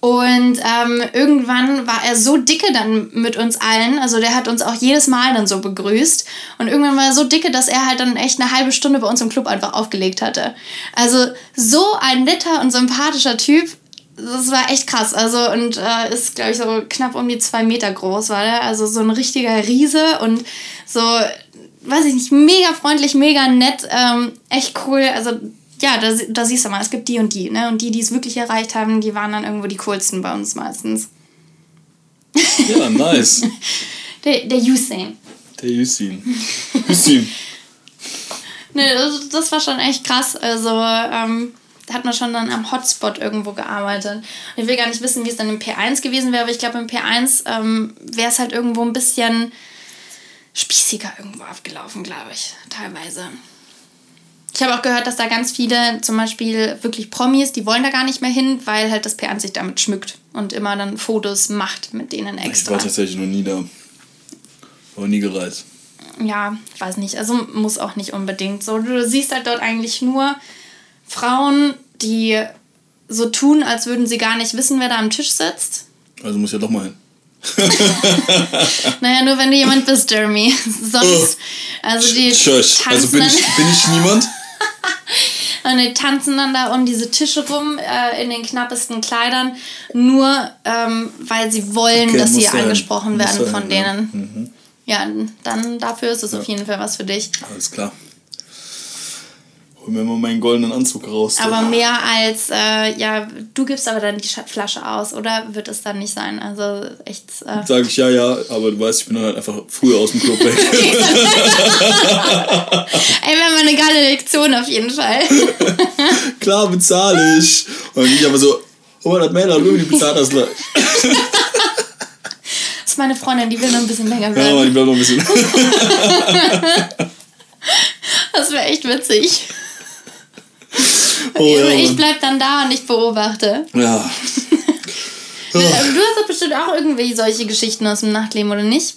Und ähm, irgendwann war er so dicke dann mit uns allen. Also der hat uns auch jedes Mal dann so begrüßt. Und irgendwann war er so dicke, dass er halt dann echt eine halbe Stunde bei uns im Club einfach aufgelegt hatte. Also so ein netter und sympathischer Typ. Das war echt krass. Also und äh, ist, glaube ich, so knapp um die zwei Meter groß, war der. Also so ein richtiger Riese und so, weiß ich nicht, mega freundlich, mega nett. Ähm, echt cool. Also ja, da, da siehst du mal, es gibt die und die, ne? Und die, die es wirklich erreicht haben, die waren dann irgendwo die coolsten bei uns meistens. Ja, nice. der, der Usain. Der Usain. Usain. ne, das, das war schon echt krass. Also, ähm, hat man schon dann am Hotspot irgendwo gearbeitet. Ich will gar nicht wissen, wie es dann im P1 gewesen wäre, aber ich glaube, im P1 ähm, wäre es halt irgendwo ein bisschen spießiger irgendwo abgelaufen, glaube ich, teilweise. Ich habe auch gehört, dass da ganz viele, zum Beispiel wirklich Promis, die wollen da gar nicht mehr hin, weil halt das PR sich damit schmückt und immer dann Fotos macht mit denen extra. Ich war tatsächlich noch nie da. War nie gereist. Ja, ich weiß nicht. Also muss auch nicht unbedingt so. Du siehst halt dort eigentlich nur Frauen, die so tun, als würden sie gar nicht wissen, wer da am Tisch sitzt. Also muss ich ja doch mal hin. Naja, nur wenn du jemand bist, Jeremy. Sonst, also die tanzen Also bin ich, bin ich niemand? und die tanzen dann da um diese Tische rum äh, in den knappesten Kleidern, nur ähm, weil sie wollen, Okay, dass sie sein. angesprochen werden sein, von ja. denen. Ja, dann dafür ist es auf jeden Fall was für dich. Alles klar. Hol mir mal meinen goldenen Anzug raus. Aber mehr als, äh, ja, du gibst aber dann die Flasche aus, oder wird es dann nicht sein? Also echt. Äh, Sag ich ja, ja, aber du weißt, ich bin dann halt einfach früher aus dem Club weg. ey, wäre mal eine geile Lektion auf jeden Fall. Klar, bezahle ich. Und dann ich aber so, oh das hat irgendwie bezahlt das gleich. Das ist meine Freundin, die will noch ein bisschen länger Ja, bleiben. aber ich bleib noch ein bisschen. Das wäre echt witzig. Ja, ich bleib dann da und ich beobachte. ja. Du hast doch bestimmt auch irgendwie solche Geschichten aus dem Nachtleben, oder nicht?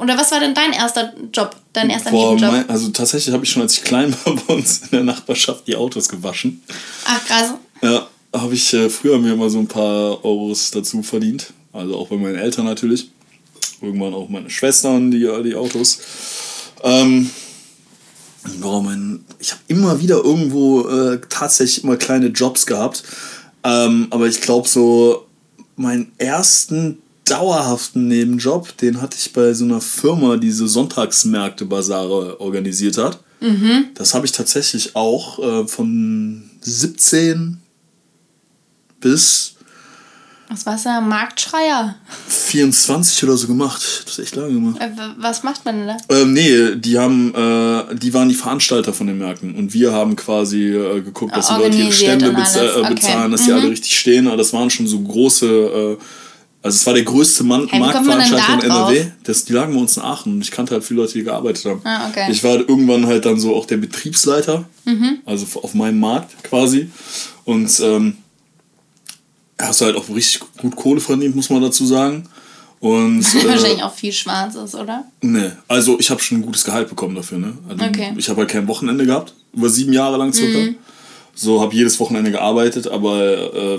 Oder was war denn dein erster Job? Dein erster Boah, Nebenjob? mein, also tatsächlich habe ich schon, als ich klein war, bei uns in der Nachbarschaft die Autos gewaschen. Ach, krass. Ja, habe ich äh, früher mir immer so ein paar Euros dazu verdient. Also auch bei meinen Eltern natürlich. Irgendwann auch meine Schwestern, die, die Autos. Ähm, boah, mein, ich habe immer wieder irgendwo äh, tatsächlich immer kleine Jobs gehabt. Ähm, aber ich glaube so, meinen ersten dauerhaften Nebenjob, den hatte ich bei so einer Firma, die so Sonntagsmärkte, Basare organisiert hat. Das habe ich tatsächlich auch äh, von 17 bis Was war's da? Marktschreier? 24 oder so gemacht. Das ist echt lange gemacht. Äh, Was macht man denn da? Ähm, nee, die haben, äh, die waren die Veranstalter von den Märkten und wir haben quasi äh, geguckt, dass die Leute ihre Stände bez äh, Okay. bezahlen, dass die Mhm. alle richtig stehen. Aber das waren schon so große, äh, also es war der größte Man Hey, denn Marktveranstalter in NRW. Das, die lagen bei uns in Aachen und ich kannte halt viele Leute, die gearbeitet haben. Ah, okay. Ich war halt irgendwann halt dann so auch der Betriebsleiter, Mhm. also auf meinem Markt quasi. Und ähm, hast du halt auch richtig gut Kohle verdient, muss man dazu sagen. Und, äh, Wahrscheinlich auch viel Schwarzes, oder? Nee, also ich habe schon ein gutes Gehalt bekommen dafür, ne? Also Okay. Ich habe halt kein Wochenende gehabt, über sieben Jahre lang circa. So habe jedes Wochenende gearbeitet, aber äh,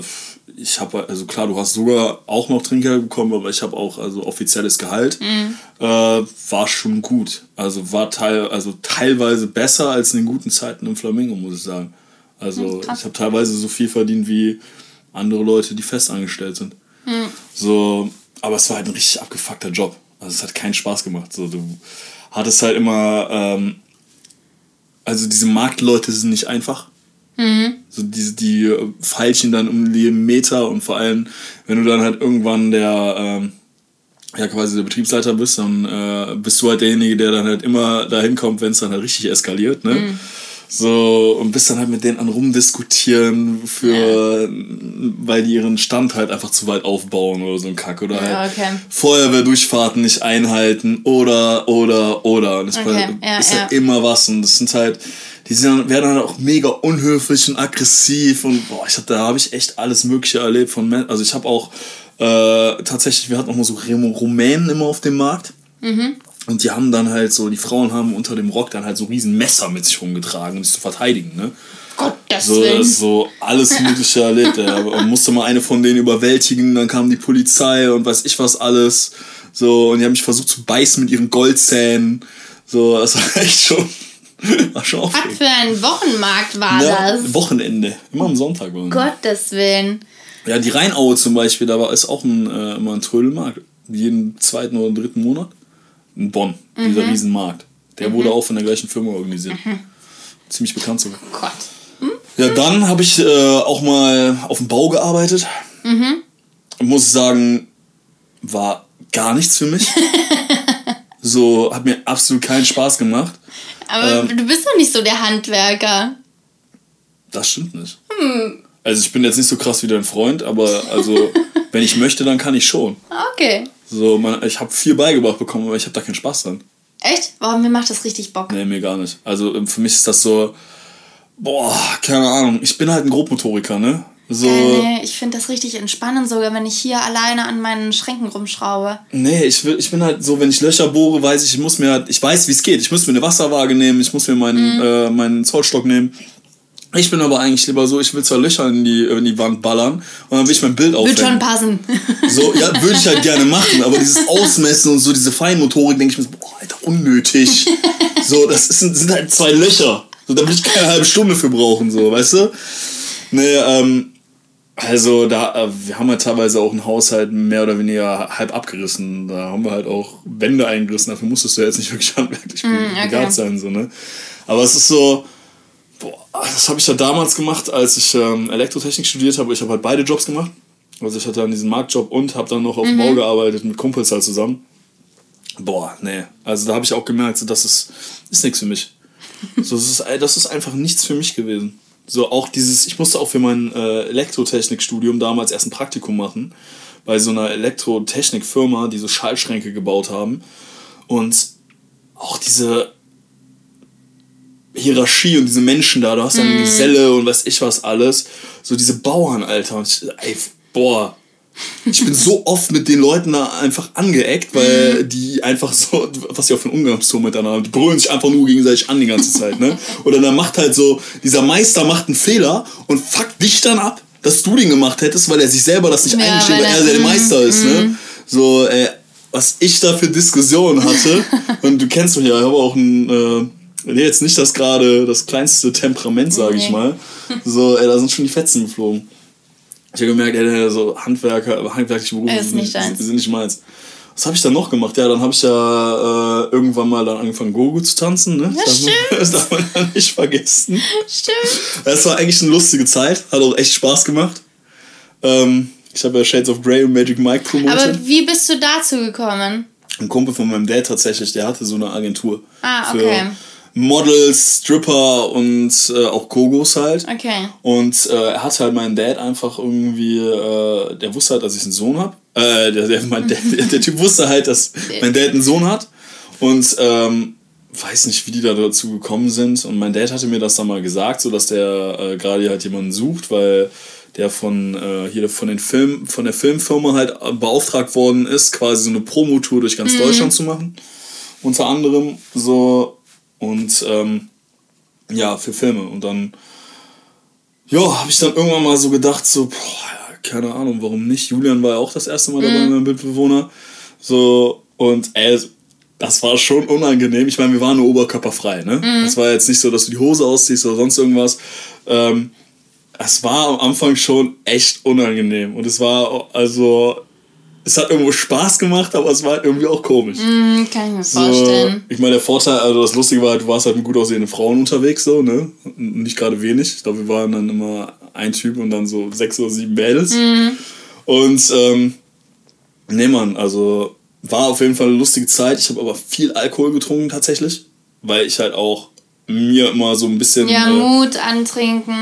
ich habe, also klar, du hast sogar auch noch Trinkgeld bekommen, aber ich habe auch also offizielles Gehalt. Äh, war schon gut. Also war teil, also teilweise besser als in den guten Zeiten im Flamingo, muss ich sagen. Also krass. ich habe teilweise so viel verdient wie andere Leute, die festangestellt sind. So, aber es war halt ein richtig abgefuckter Job. Also es hat keinen Spaß gemacht. So, du hattest halt immer, ähm, also diese Marktleute sind nicht einfach. So diese, die äh, feilschen dann um jeden Meter und vor allem, wenn du dann halt irgendwann der, ähm, ja quasi der Betriebsleiter bist, dann äh, bist du halt derjenige, der dann halt immer dahin kommt, wenn es dann halt richtig eskaliert, ne? So, und bist dann halt mit denen an rumdiskutieren für, weil die ihren Stand halt einfach zu weit aufbauen oder so ein Kack oder Ja, halt okay. Feuerwehrdurchfahrten nicht einhalten oder, oder, oder. Und es Okay, ja, ist halt ja. immer was und das sind halt, die sind, werden dann auch mega unhöflich und aggressiv und boah, ich hab, da habe ich echt alles Mögliche erlebt von, Men- also ich habe auch äh, tatsächlich, wir hatten auch mal so Rumänen immer auf dem Markt. Mhm. Und die haben dann halt so, die Frauen haben unter dem Rock dann halt so riesen Messer mit sich rumgetragen, um sich zu verteidigen, ne? Gottes So, Willen. so alles Mögliche erlebt. Ja. Man musste mal eine von denen überwältigen, dann kam die Polizei und weiß ich was alles. So, und die haben mich versucht zu beißen mit ihren Goldzähnen. So, das war echt schon, war schon Was für ein Wochenmarkt war Ja, das? Wochenende, immer am Sonntag. War Gottes Willen. Ja, die Rheinaue zum Beispiel, da war ist auch ein, äh, immer ein Trödelmarkt. Jeden zweiten oder dritten Monat. In Bonn, dieser Mhm. Riesenmarkt. Der wurde auch von der gleichen Firma organisiert. Ziemlich bekannt sogar. Gott. Ja, dann habe ich äh, auch mal auf dem Bau gearbeitet. Muss sagen, war gar nichts für mich. so, hat mir absolut keinen Spaß gemacht. Aber Ähm. du bist doch nicht so der Handwerker. Das stimmt nicht. Also ich bin jetzt nicht so krass wie dein Freund, aber also wenn ich möchte, dann kann ich schon. Okay. So, man, ich habe viel beigebracht bekommen, aber ich habe da keinen Spaß dran. Echt? Warum mir macht das richtig Bock? Nee, mir gar nicht. Also ähm, für mich ist das so, boah, keine Ahnung. Ich bin halt ein Grobmotoriker, ne? So, Äh, nee, ich finde das richtig entspannend, sogar wenn ich hier alleine an meinen Schränken rumschraube. Nee, ich, will, ich bin halt so, wenn ich Löcher bohre, weiß ich, ich muss mir halt, ich weiß, wie es geht. Ich muss mir eine Wasserwaage nehmen, ich muss mir meinen, äh, meinen Zollstock nehmen. Ich bin aber eigentlich lieber so, ich will zwar Löcher in die, in die Wand ballern und dann will ich mein Bild aufhängen. Wird schon passen. So, ja, würde ich halt gerne machen, aber dieses Ausmessen und so, diese Feinmotorik, denke ich mir so, boah, Alter, unnötig. So, das ist, sind halt zwei Löcher. So, da will ich keine halbe Stunde für brauchen, so, weißt du? Nee, ähm, also da, äh, wir haben halt teilweise auch einen Haushalt mehr oder weniger halb abgerissen. Da haben wir halt auch Wände eingerissen. Dafür musstest du jetzt nicht wirklich handwerklich Mm, okay. begabt sein, so, ne? Aber es ist so, boah, das habe ich ja damals gemacht, als ich ähm, Elektrotechnik studiert habe. Ich habe halt beide Jobs gemacht. Also ich hatte dann diesen Marktjob und habe dann noch auf dem Bau gearbeitet mit Kumpels halt zusammen. Boah, nee. Also da habe ich auch gemerkt, so, das ist, ist nichts für mich. So, das, ist, das ist einfach nichts für mich gewesen. So auch dieses, ich musste auch für mein äh, Elektrotechnikstudium damals erst ein Praktikum machen bei so einer Elektrotechnikfirma, die so Schallschränke gebaut haben. Und auch diese Hierarchie und diese Menschen da, du hast dann Geselle und weiß ich was alles. So diese Bauern, Alter. Und ich, ey, boah, ich bin so oft mit den Leuten da einfach angeeckt, weil die einfach so, was sie auch für einen Umgangston miteinander haben, die brüllen sich einfach nur gegenseitig an die ganze Zeit, ne? Oder dann macht halt so, dieser Meister macht einen Fehler und fuckt dich dann ab, dass du den gemacht hättest, weil er sich selber das nicht Ja, eingesteht, weil weil er- er der mm, Meister ist, ne? So, äh, was ich da für Diskussionen hatte, und du kennst mich ja, ich habe auch ein, nee, jetzt nicht das gerade das kleinste Temperament, sage ich mal. So, ey, da sind schon die Fetzen geflogen. Ich habe gemerkt, ey, so Handwerker, handwerkliche Berufe sind, nicht deins. sind nicht meins. Was habe ich dann noch gemacht? Ja, dann habe ich ja äh, irgendwann mal dann angefangen, Gogo zu tanzen. Ne? Das, darf man, das darf man ja nicht vergessen. Stimmt. Das war eigentlich eine lustige Zeit. Hat auch echt Spaß gemacht. Ähm, ich habe ja Shades of Grey und Magic Mike promotet. Aber wie bist du dazu gekommen? Ein Kumpel von meinem Dad tatsächlich, der hatte so eine Agentur. Ah, Für okay. Models, Stripper und äh, auch Gogos halt. Okay. Und äh, er hat halt meinen Dad einfach irgendwie, äh, der wusste halt, dass ich einen Sohn habe. Äh, der, der, mein Dad, der, Typ wusste halt, dass mein Dad einen Sohn hat. Und ähm, weiß nicht, wie die da dazu gekommen sind. Und mein Dad hatte mir das dann mal gesagt, so dass der äh, gerade halt jemanden sucht, weil der von äh, hier von den Film, von der Filmfirma halt beauftragt worden ist, quasi so eine Promotour durch ganz Deutschland zu machen. Unter anderem so und ähm, ja, für Filme. Und dann ja, habe ich dann irgendwann mal so gedacht, so, boah, ja, keine Ahnung, warum nicht? Julian war ja auch das erste Mal dabei, mein Mitbewohner. So, und ey, das war schon unangenehm. Ich meine, wir waren nur oberkörperfrei, ne? Es war jetzt nicht so, dass du die Hose ausziehst oder sonst irgendwas. Ähm, es war am Anfang schon echt unangenehm. Und es war, also, es hat irgendwo Spaß gemacht, aber es war halt irgendwie auch komisch. Hm, kann ich mir So, vorstellen. ich meine, der Vorteil, also das Lustige war halt, du warst halt mit gut aussehenden Frauen unterwegs, so, ne? Nicht gerade wenig. Ich glaube, wir waren dann immer ein Typ und dann so sechs oder sieben Mädels. Und, ähm, nee, Mann, also war auf jeden Fall eine lustige Zeit. Ich habe aber viel Alkohol getrunken tatsächlich, weil ich halt auch mir immer so ein bisschen. Ja, äh, Mut antrinken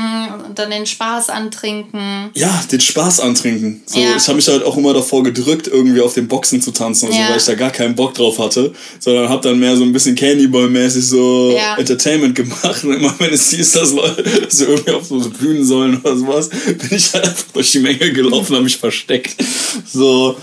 und dann den Spaß antrinken. ja, den Spaß antrinken. So, Ja. Ich habe mich halt auch immer davor gedrückt, irgendwie auf den Boxen zu tanzen, und so, Ja. weil ich da gar keinen Bock drauf hatte. Sondern habe dann mehr so ein bisschen Candyboy-mäßig so Ja. Entertainment gemacht. Und immer wenn es hieß, dass Leute sie irgendwie auf so Bühnen sollen oder sowas, bin ich halt einfach durch die Menge gelaufen und habe mich versteckt. So.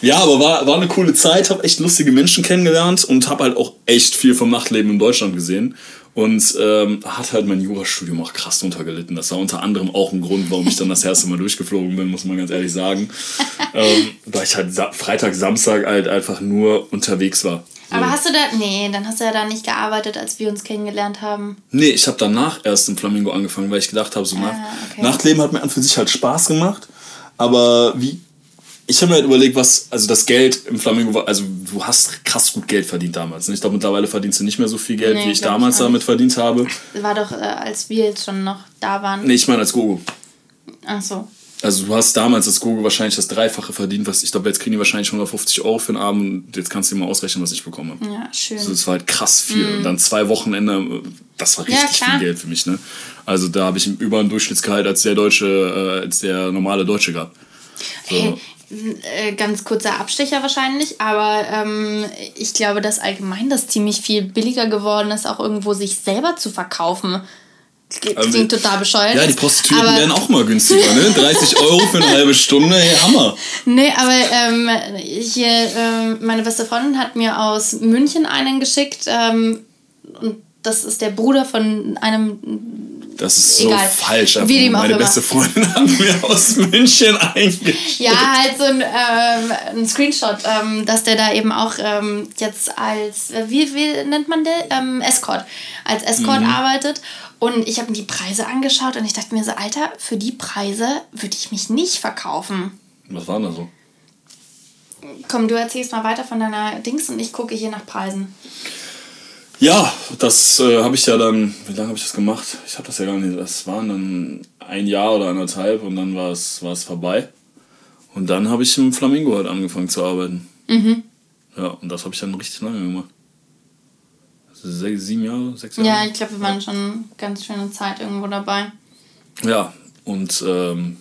Ja, aber war, war eine coole Zeit, habe echt lustige Menschen kennengelernt und habe halt auch echt viel vom Nachtleben in Deutschland gesehen. Und ähm, hat halt mein Jurastudium auch krass untergelitten. Das war unter anderem auch ein Grund, warum ich dann das erste Mal durchgeflogen bin, muss man ganz ehrlich sagen. ähm, weil ich halt Sa Freitag, Samstag halt einfach nur unterwegs war. So. Aber hast du da. Nee, dann hast du ja da nicht gearbeitet, als wir uns kennengelernt haben. Nee, ich habe danach erst im Flamingo angefangen, weil ich gedacht habe, so nach, Ah, okay. Nachtleben hat mir an für sich halt Spaß gemacht. Aber wie. Ich habe mir halt überlegt, was, also das Geld im Flamingo war, also du hast krass gut Geld verdient damals. ne? Ich glaube, mittlerweile verdienst du nicht mehr so viel Geld, Nee, wie ich ich damals auch damit verdient habe. War doch, äh, als wir jetzt schon noch da waren. Nee, ich meine als Gogo. Ach so. Also du hast damals als Gogo wahrscheinlich das Dreifache verdient, was ich glaube, jetzt kriegen die wahrscheinlich 150 Euro für den Abend. Und Jetzt kannst du dir mal ausrechnen, was ich bekommen habe. Ja, schön. Also das war halt krass viel. Und dann zwei Wochenende, das war richtig klar. viel Geld für mich. Ne? Also da habe ich über ein Durchschnittsgehalt als der Deutsche, äh, als der normale Deutsche gehabt. So. Hey, ganz kurzer Abstecher wahrscheinlich, aber ähm, ich glaube, dass allgemein das ziemlich viel billiger geworden ist, auch irgendwo sich selber zu verkaufen. Klingt Also, total bescheuert. Ja, die Prostituierten aber, werden auch mal günstiger, ne? 30 Euro für eine halbe Stunde, hey, Hammer. Nee, aber ähm, hier, ähm, meine beste Freundin hat mir aus München einen geschickt ähm, und das ist der Bruder von einem Das ist so Egal. falsch. Wie dem Meine beste Freundin hat mir aus München eingestellt. Ja, halt so ein, ähm, ein Screenshot, ähm, dass der da eben auch ähm, jetzt als, wie, wie nennt man der? Ähm, Escort. Als Escort mhm. arbeitet. Und ich habe mir die Preise angeschaut und ich dachte mir so, Alter, für die Preise würde ich mich nicht verkaufen. Was waren da so? Komm, du erzählst mal weiter von deiner Dings und ich gucke hier nach Preisen. Ja, das äh, habe ich ja dann, wie lange habe ich das gemacht? Ich habe das ja gar nicht, das waren dann ein Jahr oder anderthalb und dann war es vorbei. Und dann habe ich im Flamingo halt angefangen zu arbeiten. Mhm. Ja, und das habe ich dann richtig lange gemacht. Also sechs, sieben Jahre, sechs Jahre. Ja, ich glaube, wir waren schon ganz schöne Zeit irgendwo dabei. Ja, und ähm,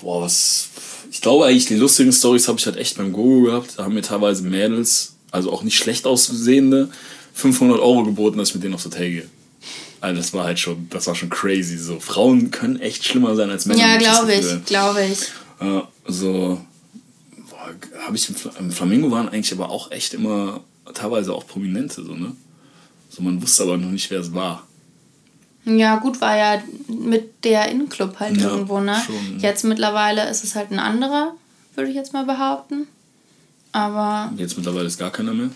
boah, was. Ich glaube eigentlich, die lustigen Stories habe ich halt echt beim Gogo gehabt. Da haben mir teilweise Mädels, also auch nicht schlecht aussehende, 500 Euro geboten, dass ich mit denen aufs Hotel gehe. Also das war halt schon, das war schon crazy. So Frauen können echt schlimmer sein als Männer. Ja, glaube ich, glaube ich. Ja, so habe ich im, im Flamingo waren eigentlich aber auch echt immer teilweise auch Prominente so ne. So man wusste aber noch nicht, wer es war. Ja, gut, war ja mit der Innenclub halt ja, irgendwo, ne? Schon, Jetzt mittlerweile ist es halt ein anderer, würde ich jetzt mal behaupten. Aber. Jetzt mittlerweile ist gar keiner mehr?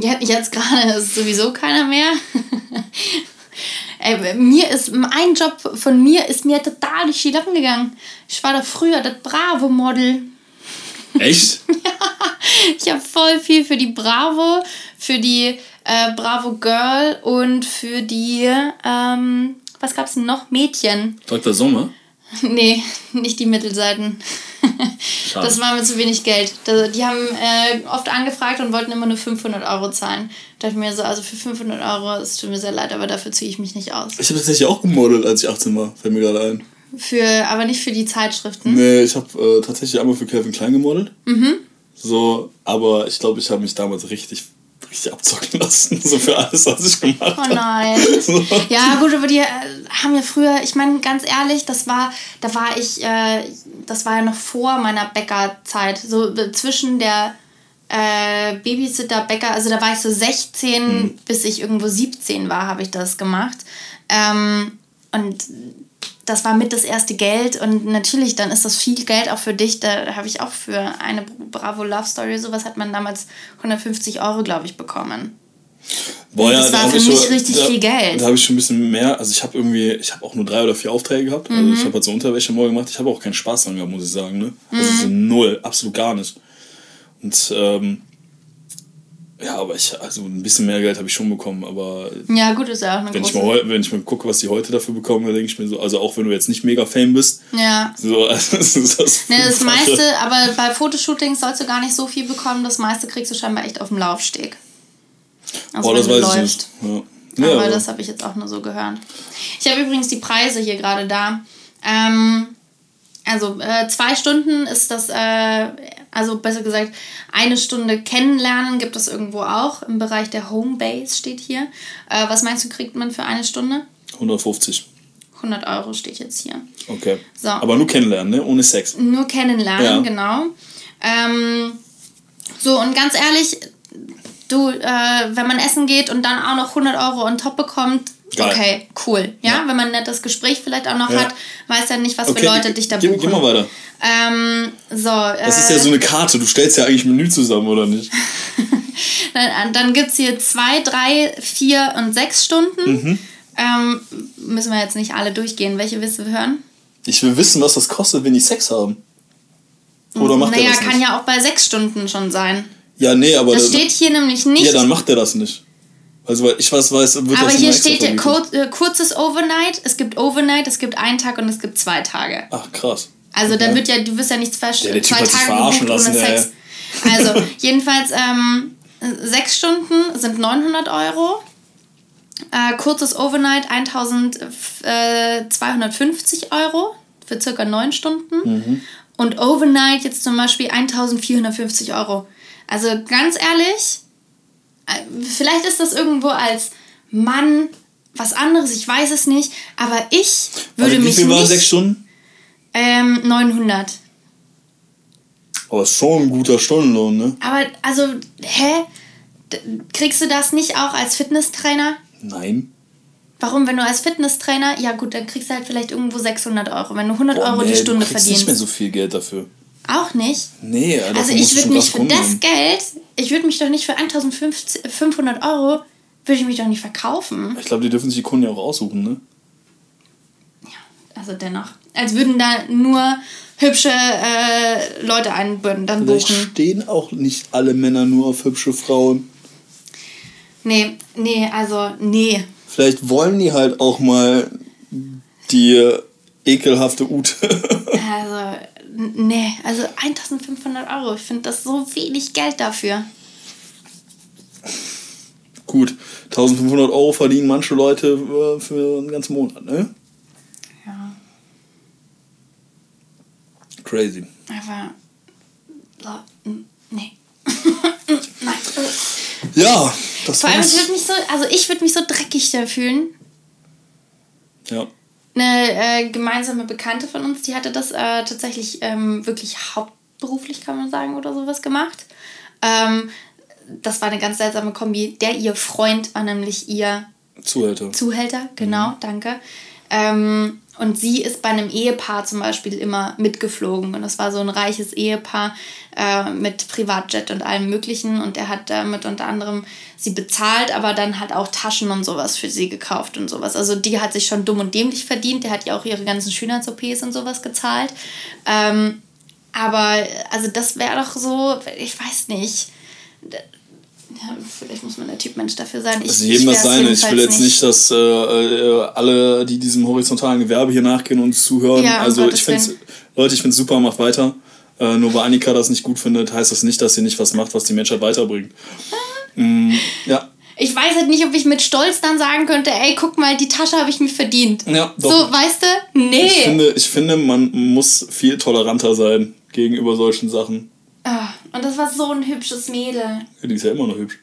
Ja, jetzt gerade ist sowieso keiner mehr. Ey, mir ist ein Job von mir ist mir total durch die Lappen gegangen. Ich war da früher das Bravo-Model. Echt? ja, ich habe voll viel für die Bravo, für die äh, Bravo Girl und für die, ähm, was gab's denn noch? Mädchen. Dr. Sommer? Nee, nicht die Mittelseiten. das war mir zu wenig Geld. Die haben äh, oft angefragt und wollten immer nur 500 Euro zahlen. Da dachte ich mir so, also für 500 Euro, es tut mir sehr leid, aber dafür ziehe ich mich nicht aus. Ich habe tatsächlich auch gemodelt, als ich 18 war, fällt mir gerade ein. Für, aber nicht für die Zeitschriften? Nee, ich habe äh, tatsächlich einmal für Calvin Klein gemodelt. Mhm. So, aber ich glaube, ich habe mich damals richtig richtig abzocken lassen, so für alles, was ich gemacht habe. Oh nein. So. Ja, gut, aber die äh, haben ja früher, ich meine, ganz ehrlich, das war, da war ich, äh, das war ja noch vor meiner Bäckerzeit, so zwischen der äh, Babysitter, Bäcker, also da war ich so 16 hm. bis ich irgendwo 17 war, habe ich das gemacht. Ähm, und das war mit das erste Geld und natürlich, dann ist das viel Geld auch für dich. Da habe ich auch für eine Bravo Love Story, sowas hat man damals 150 Euro, glaube ich, bekommen. Boah, ja, das war für mich schon, richtig da, viel Geld. Da habe ich schon ein bisschen mehr. Also ich habe irgendwie, ich habe auch nur drei oder vier Aufträge gehabt. Also mhm. ich habe halt so Unterwäsche mal gemacht. Ich habe auch keinen Spaß dran gehabt, muss ich sagen. Ne? Also mhm. so null, absolut gar nicht. Und ähm, ja, aber ich, also ein bisschen mehr Geld habe ich schon bekommen, aber. Ja, gut, ist ja auch eine wenn große... Ich mal, wenn ich mal gucke, was die heute dafür bekommen, dann denke ich mir so, also auch wenn du jetzt nicht mega Fame bist. Ja. So, also das ist das. Nee, das meiste, aber bei Fotoshootings sollst du gar nicht so viel bekommen, das meiste kriegst du scheinbar echt auf dem Laufsteg. Also oh, das weiß läufst. ich nicht. Ja. Ja, aber, aber das habe ich jetzt auch nur so gehört. Ich habe übrigens die Preise hier gerade da. Ähm, also äh, zwei Stunden ist das, äh, also besser gesagt, eine Stunde kennenlernen gibt es irgendwo auch. Im Bereich der Homebase steht hier. Äh, was meinst du, kriegt man für eine Stunde? 150. 100 Euro steht jetzt hier. Okay. So. Aber nur kennenlernen, ne? Ohne Sex. Nur kennenlernen, ja. genau. Ähm, so, und ganz ehrlich, du, äh, wenn man essen geht und dann auch noch 100 Euro on top bekommt, Geil. Okay, cool. Ja? ja, wenn man ein nettes Gespräch vielleicht auch noch ja. hat, weiß ja nicht, was okay, für Leute dich da buchen. Geh, geh mal weiter. Ähm, so, das äh, ist ja so eine Karte, du stellst ja eigentlich ein Menü zusammen, oder nicht? dann dann gibt es hier zwei, drei, vier und sechs Stunden. Mhm. Ähm, müssen wir jetzt nicht alle durchgehen. Welche willst du hören? Ich will wissen, was das kostet, wenn die Sex haben. Oder macht naja, er das nicht? kann ja auch bei sechs Stunden schon sein. Ja, nee, aber. Das, das steht hier nämlich nicht. Ja, dann macht er das nicht. Also, weil ich weiß, weiß wird Aber hier steht ja kur äh, kurzes Overnight. Es gibt Overnight, es gibt einen Tag und es gibt zwei Tage. Ach, krass. Also, okay. da wird ja, du wirst ja nichts verstehen. Ja, zwei Tage verarschen lassen, ohne Sex. Ja. Also, jedenfalls, ähm, sechs Stunden sind 900 Euro. Äh, kurzes Overnight 1250 Euro für circa neun Stunden. Mhm. Und Overnight jetzt zum Beispiel 1450 Euro. Also ganz ehrlich, vielleicht ist das irgendwo als Mann was anderes, ich weiß es nicht, aber ich würde also, mich. Wie viel waren sechs Stunden? Ähm, 900. Aber ist schon ein guter Stundenlohn, ne? Aber, also, hä? Kriegst du das nicht auch als Fitnesstrainer? Nein. Warum, wenn du als Fitnesstrainer, ja gut, dann kriegst du halt vielleicht irgendwo 600 Euro, wenn du 100 Boah, Euro nee, die Stunde du kriegst verdienst. nicht mehr so viel Geld dafür. Auch nicht? Nee, Also ich du würde mich für das Geld, ich würde mich doch nicht für 1500 Euro, würde ich mich doch nicht verkaufen. Ich glaube, die dürfen sich die Kunden ja auch aussuchen, ne? Also dennoch. Als würden da nur hübsche äh, Leute einen würden dann Vielleicht buchen. stehen auch nicht alle Männer nur auf hübsche Frauen. Nee, nee, also nee. Vielleicht wollen die halt auch mal die ekelhafte Ute. Also, nee, also 1500 Euro. Ich finde das so wenig Geld dafür. Gut, 1500 Euro verdienen manche Leute äh, für einen ganzen Monat, ne? Ja. Crazy. Aber. Nee. Nein. Ja, das Vor allem, war's. würde mich so, also ich würde mich so dreckig da fühlen. Ja. Eine äh, gemeinsame Bekannte von uns, die hatte das äh, tatsächlich ähm, wirklich hauptberuflich, kann man sagen, oder sowas gemacht. Ähm, das war eine ganz seltsame Kombi. Der ihr Freund war nämlich ihr Zuhälter. Zuhälter, genau, danke. Ähm, und sie ist bei einem Ehepaar zum Beispiel immer mitgeflogen. Und das war so ein reiches Ehepaar äh, mit Privatjet und allem Möglichen. Und er hat damit unter anderem sie bezahlt, aber dann halt auch Taschen und sowas für sie gekauft und sowas. Also die hat sich schon dumm und dämlich verdient. Der hat ja auch ihre ganzen Schönheits-OPs und sowas gezahlt. Ähm, aber also das wäre doch so, ich weiß nicht. Ja, vielleicht muss man der Typ Mensch dafür sein. Ich, Also jedem das seine. Ich will jetzt nicht, dass äh, äh, alle, die diesem horizontalen Gewerbe hier nachgehen und zuhören. Ja, also ich finde. Leute, ich finde super, macht weiter. Äh, nur weil Annika das nicht gut findet, heißt das nicht, dass sie nicht was macht, was die Menschheit weiterbringt. Mm, ja. Ich weiß halt nicht, ob ich mit Stolz dann sagen könnte, ey, guck mal, die Tasche habe ich mir verdient. Ja, doch. So, weißt du? Nee. Ich finde, ich finde, man muss viel toleranter sein gegenüber solchen Sachen. Ah, und das war so ein hübsches Mädel. Ja, Die ist ja immer noch hübsch.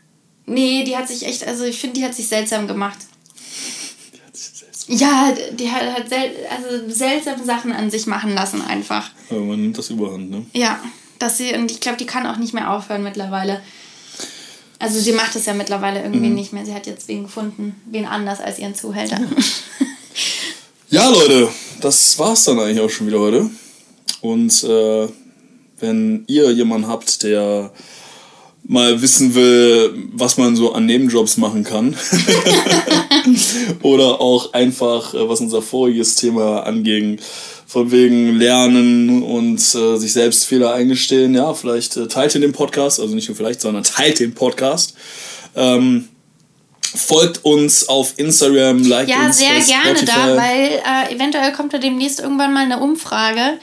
Nee, die hat sich echt, also ich finde, die hat sich seltsam gemacht. Die hat sich selbst. Ja, die hat, hat sel also seltsame Sachen an sich machen lassen einfach. Aber man nimmt das überhand, ne? Ja, dass sie, und ich glaube, die kann auch nicht mehr aufhören mittlerweile. Also sie macht es ja mittlerweile irgendwie Mhm. nicht mehr. Sie hat jetzt wen gefunden, wen anders als ihren Zuhälter. Ja, Leute, das war's dann eigentlich auch schon wieder heute. Und äh, wenn ihr jemanden habt, der mal wissen will, was man so an Nebenjobs machen kann, oder auch einfach, äh, was unser voriges Thema anging, von wegen Lernen und äh, sich selbst Fehler eingestehen, ja, vielleicht äh, teilt ihr den Podcast, also nicht nur vielleicht, sondern teilt den Podcast. Ähm, folgt uns auf Instagram, liked Ja, uns sehr bei gerne Spotify. da, weil äh, eventuell kommt da demnächst irgendwann mal eine Umfrage,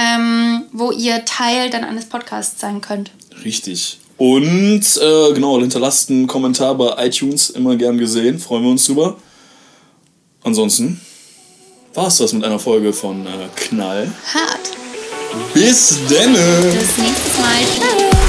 ähm, wo ihr Teil dann eines Podcasts sein könnt. Richtig. Und äh, genau, hinterlasst einen Kommentar bei iTunes, immer gern gesehen, freuen wir uns drüber. Ansonsten war es das mit einer Folge von äh, Knall. Hart. Bis denne! Bis nächstes Mal. Tschüss.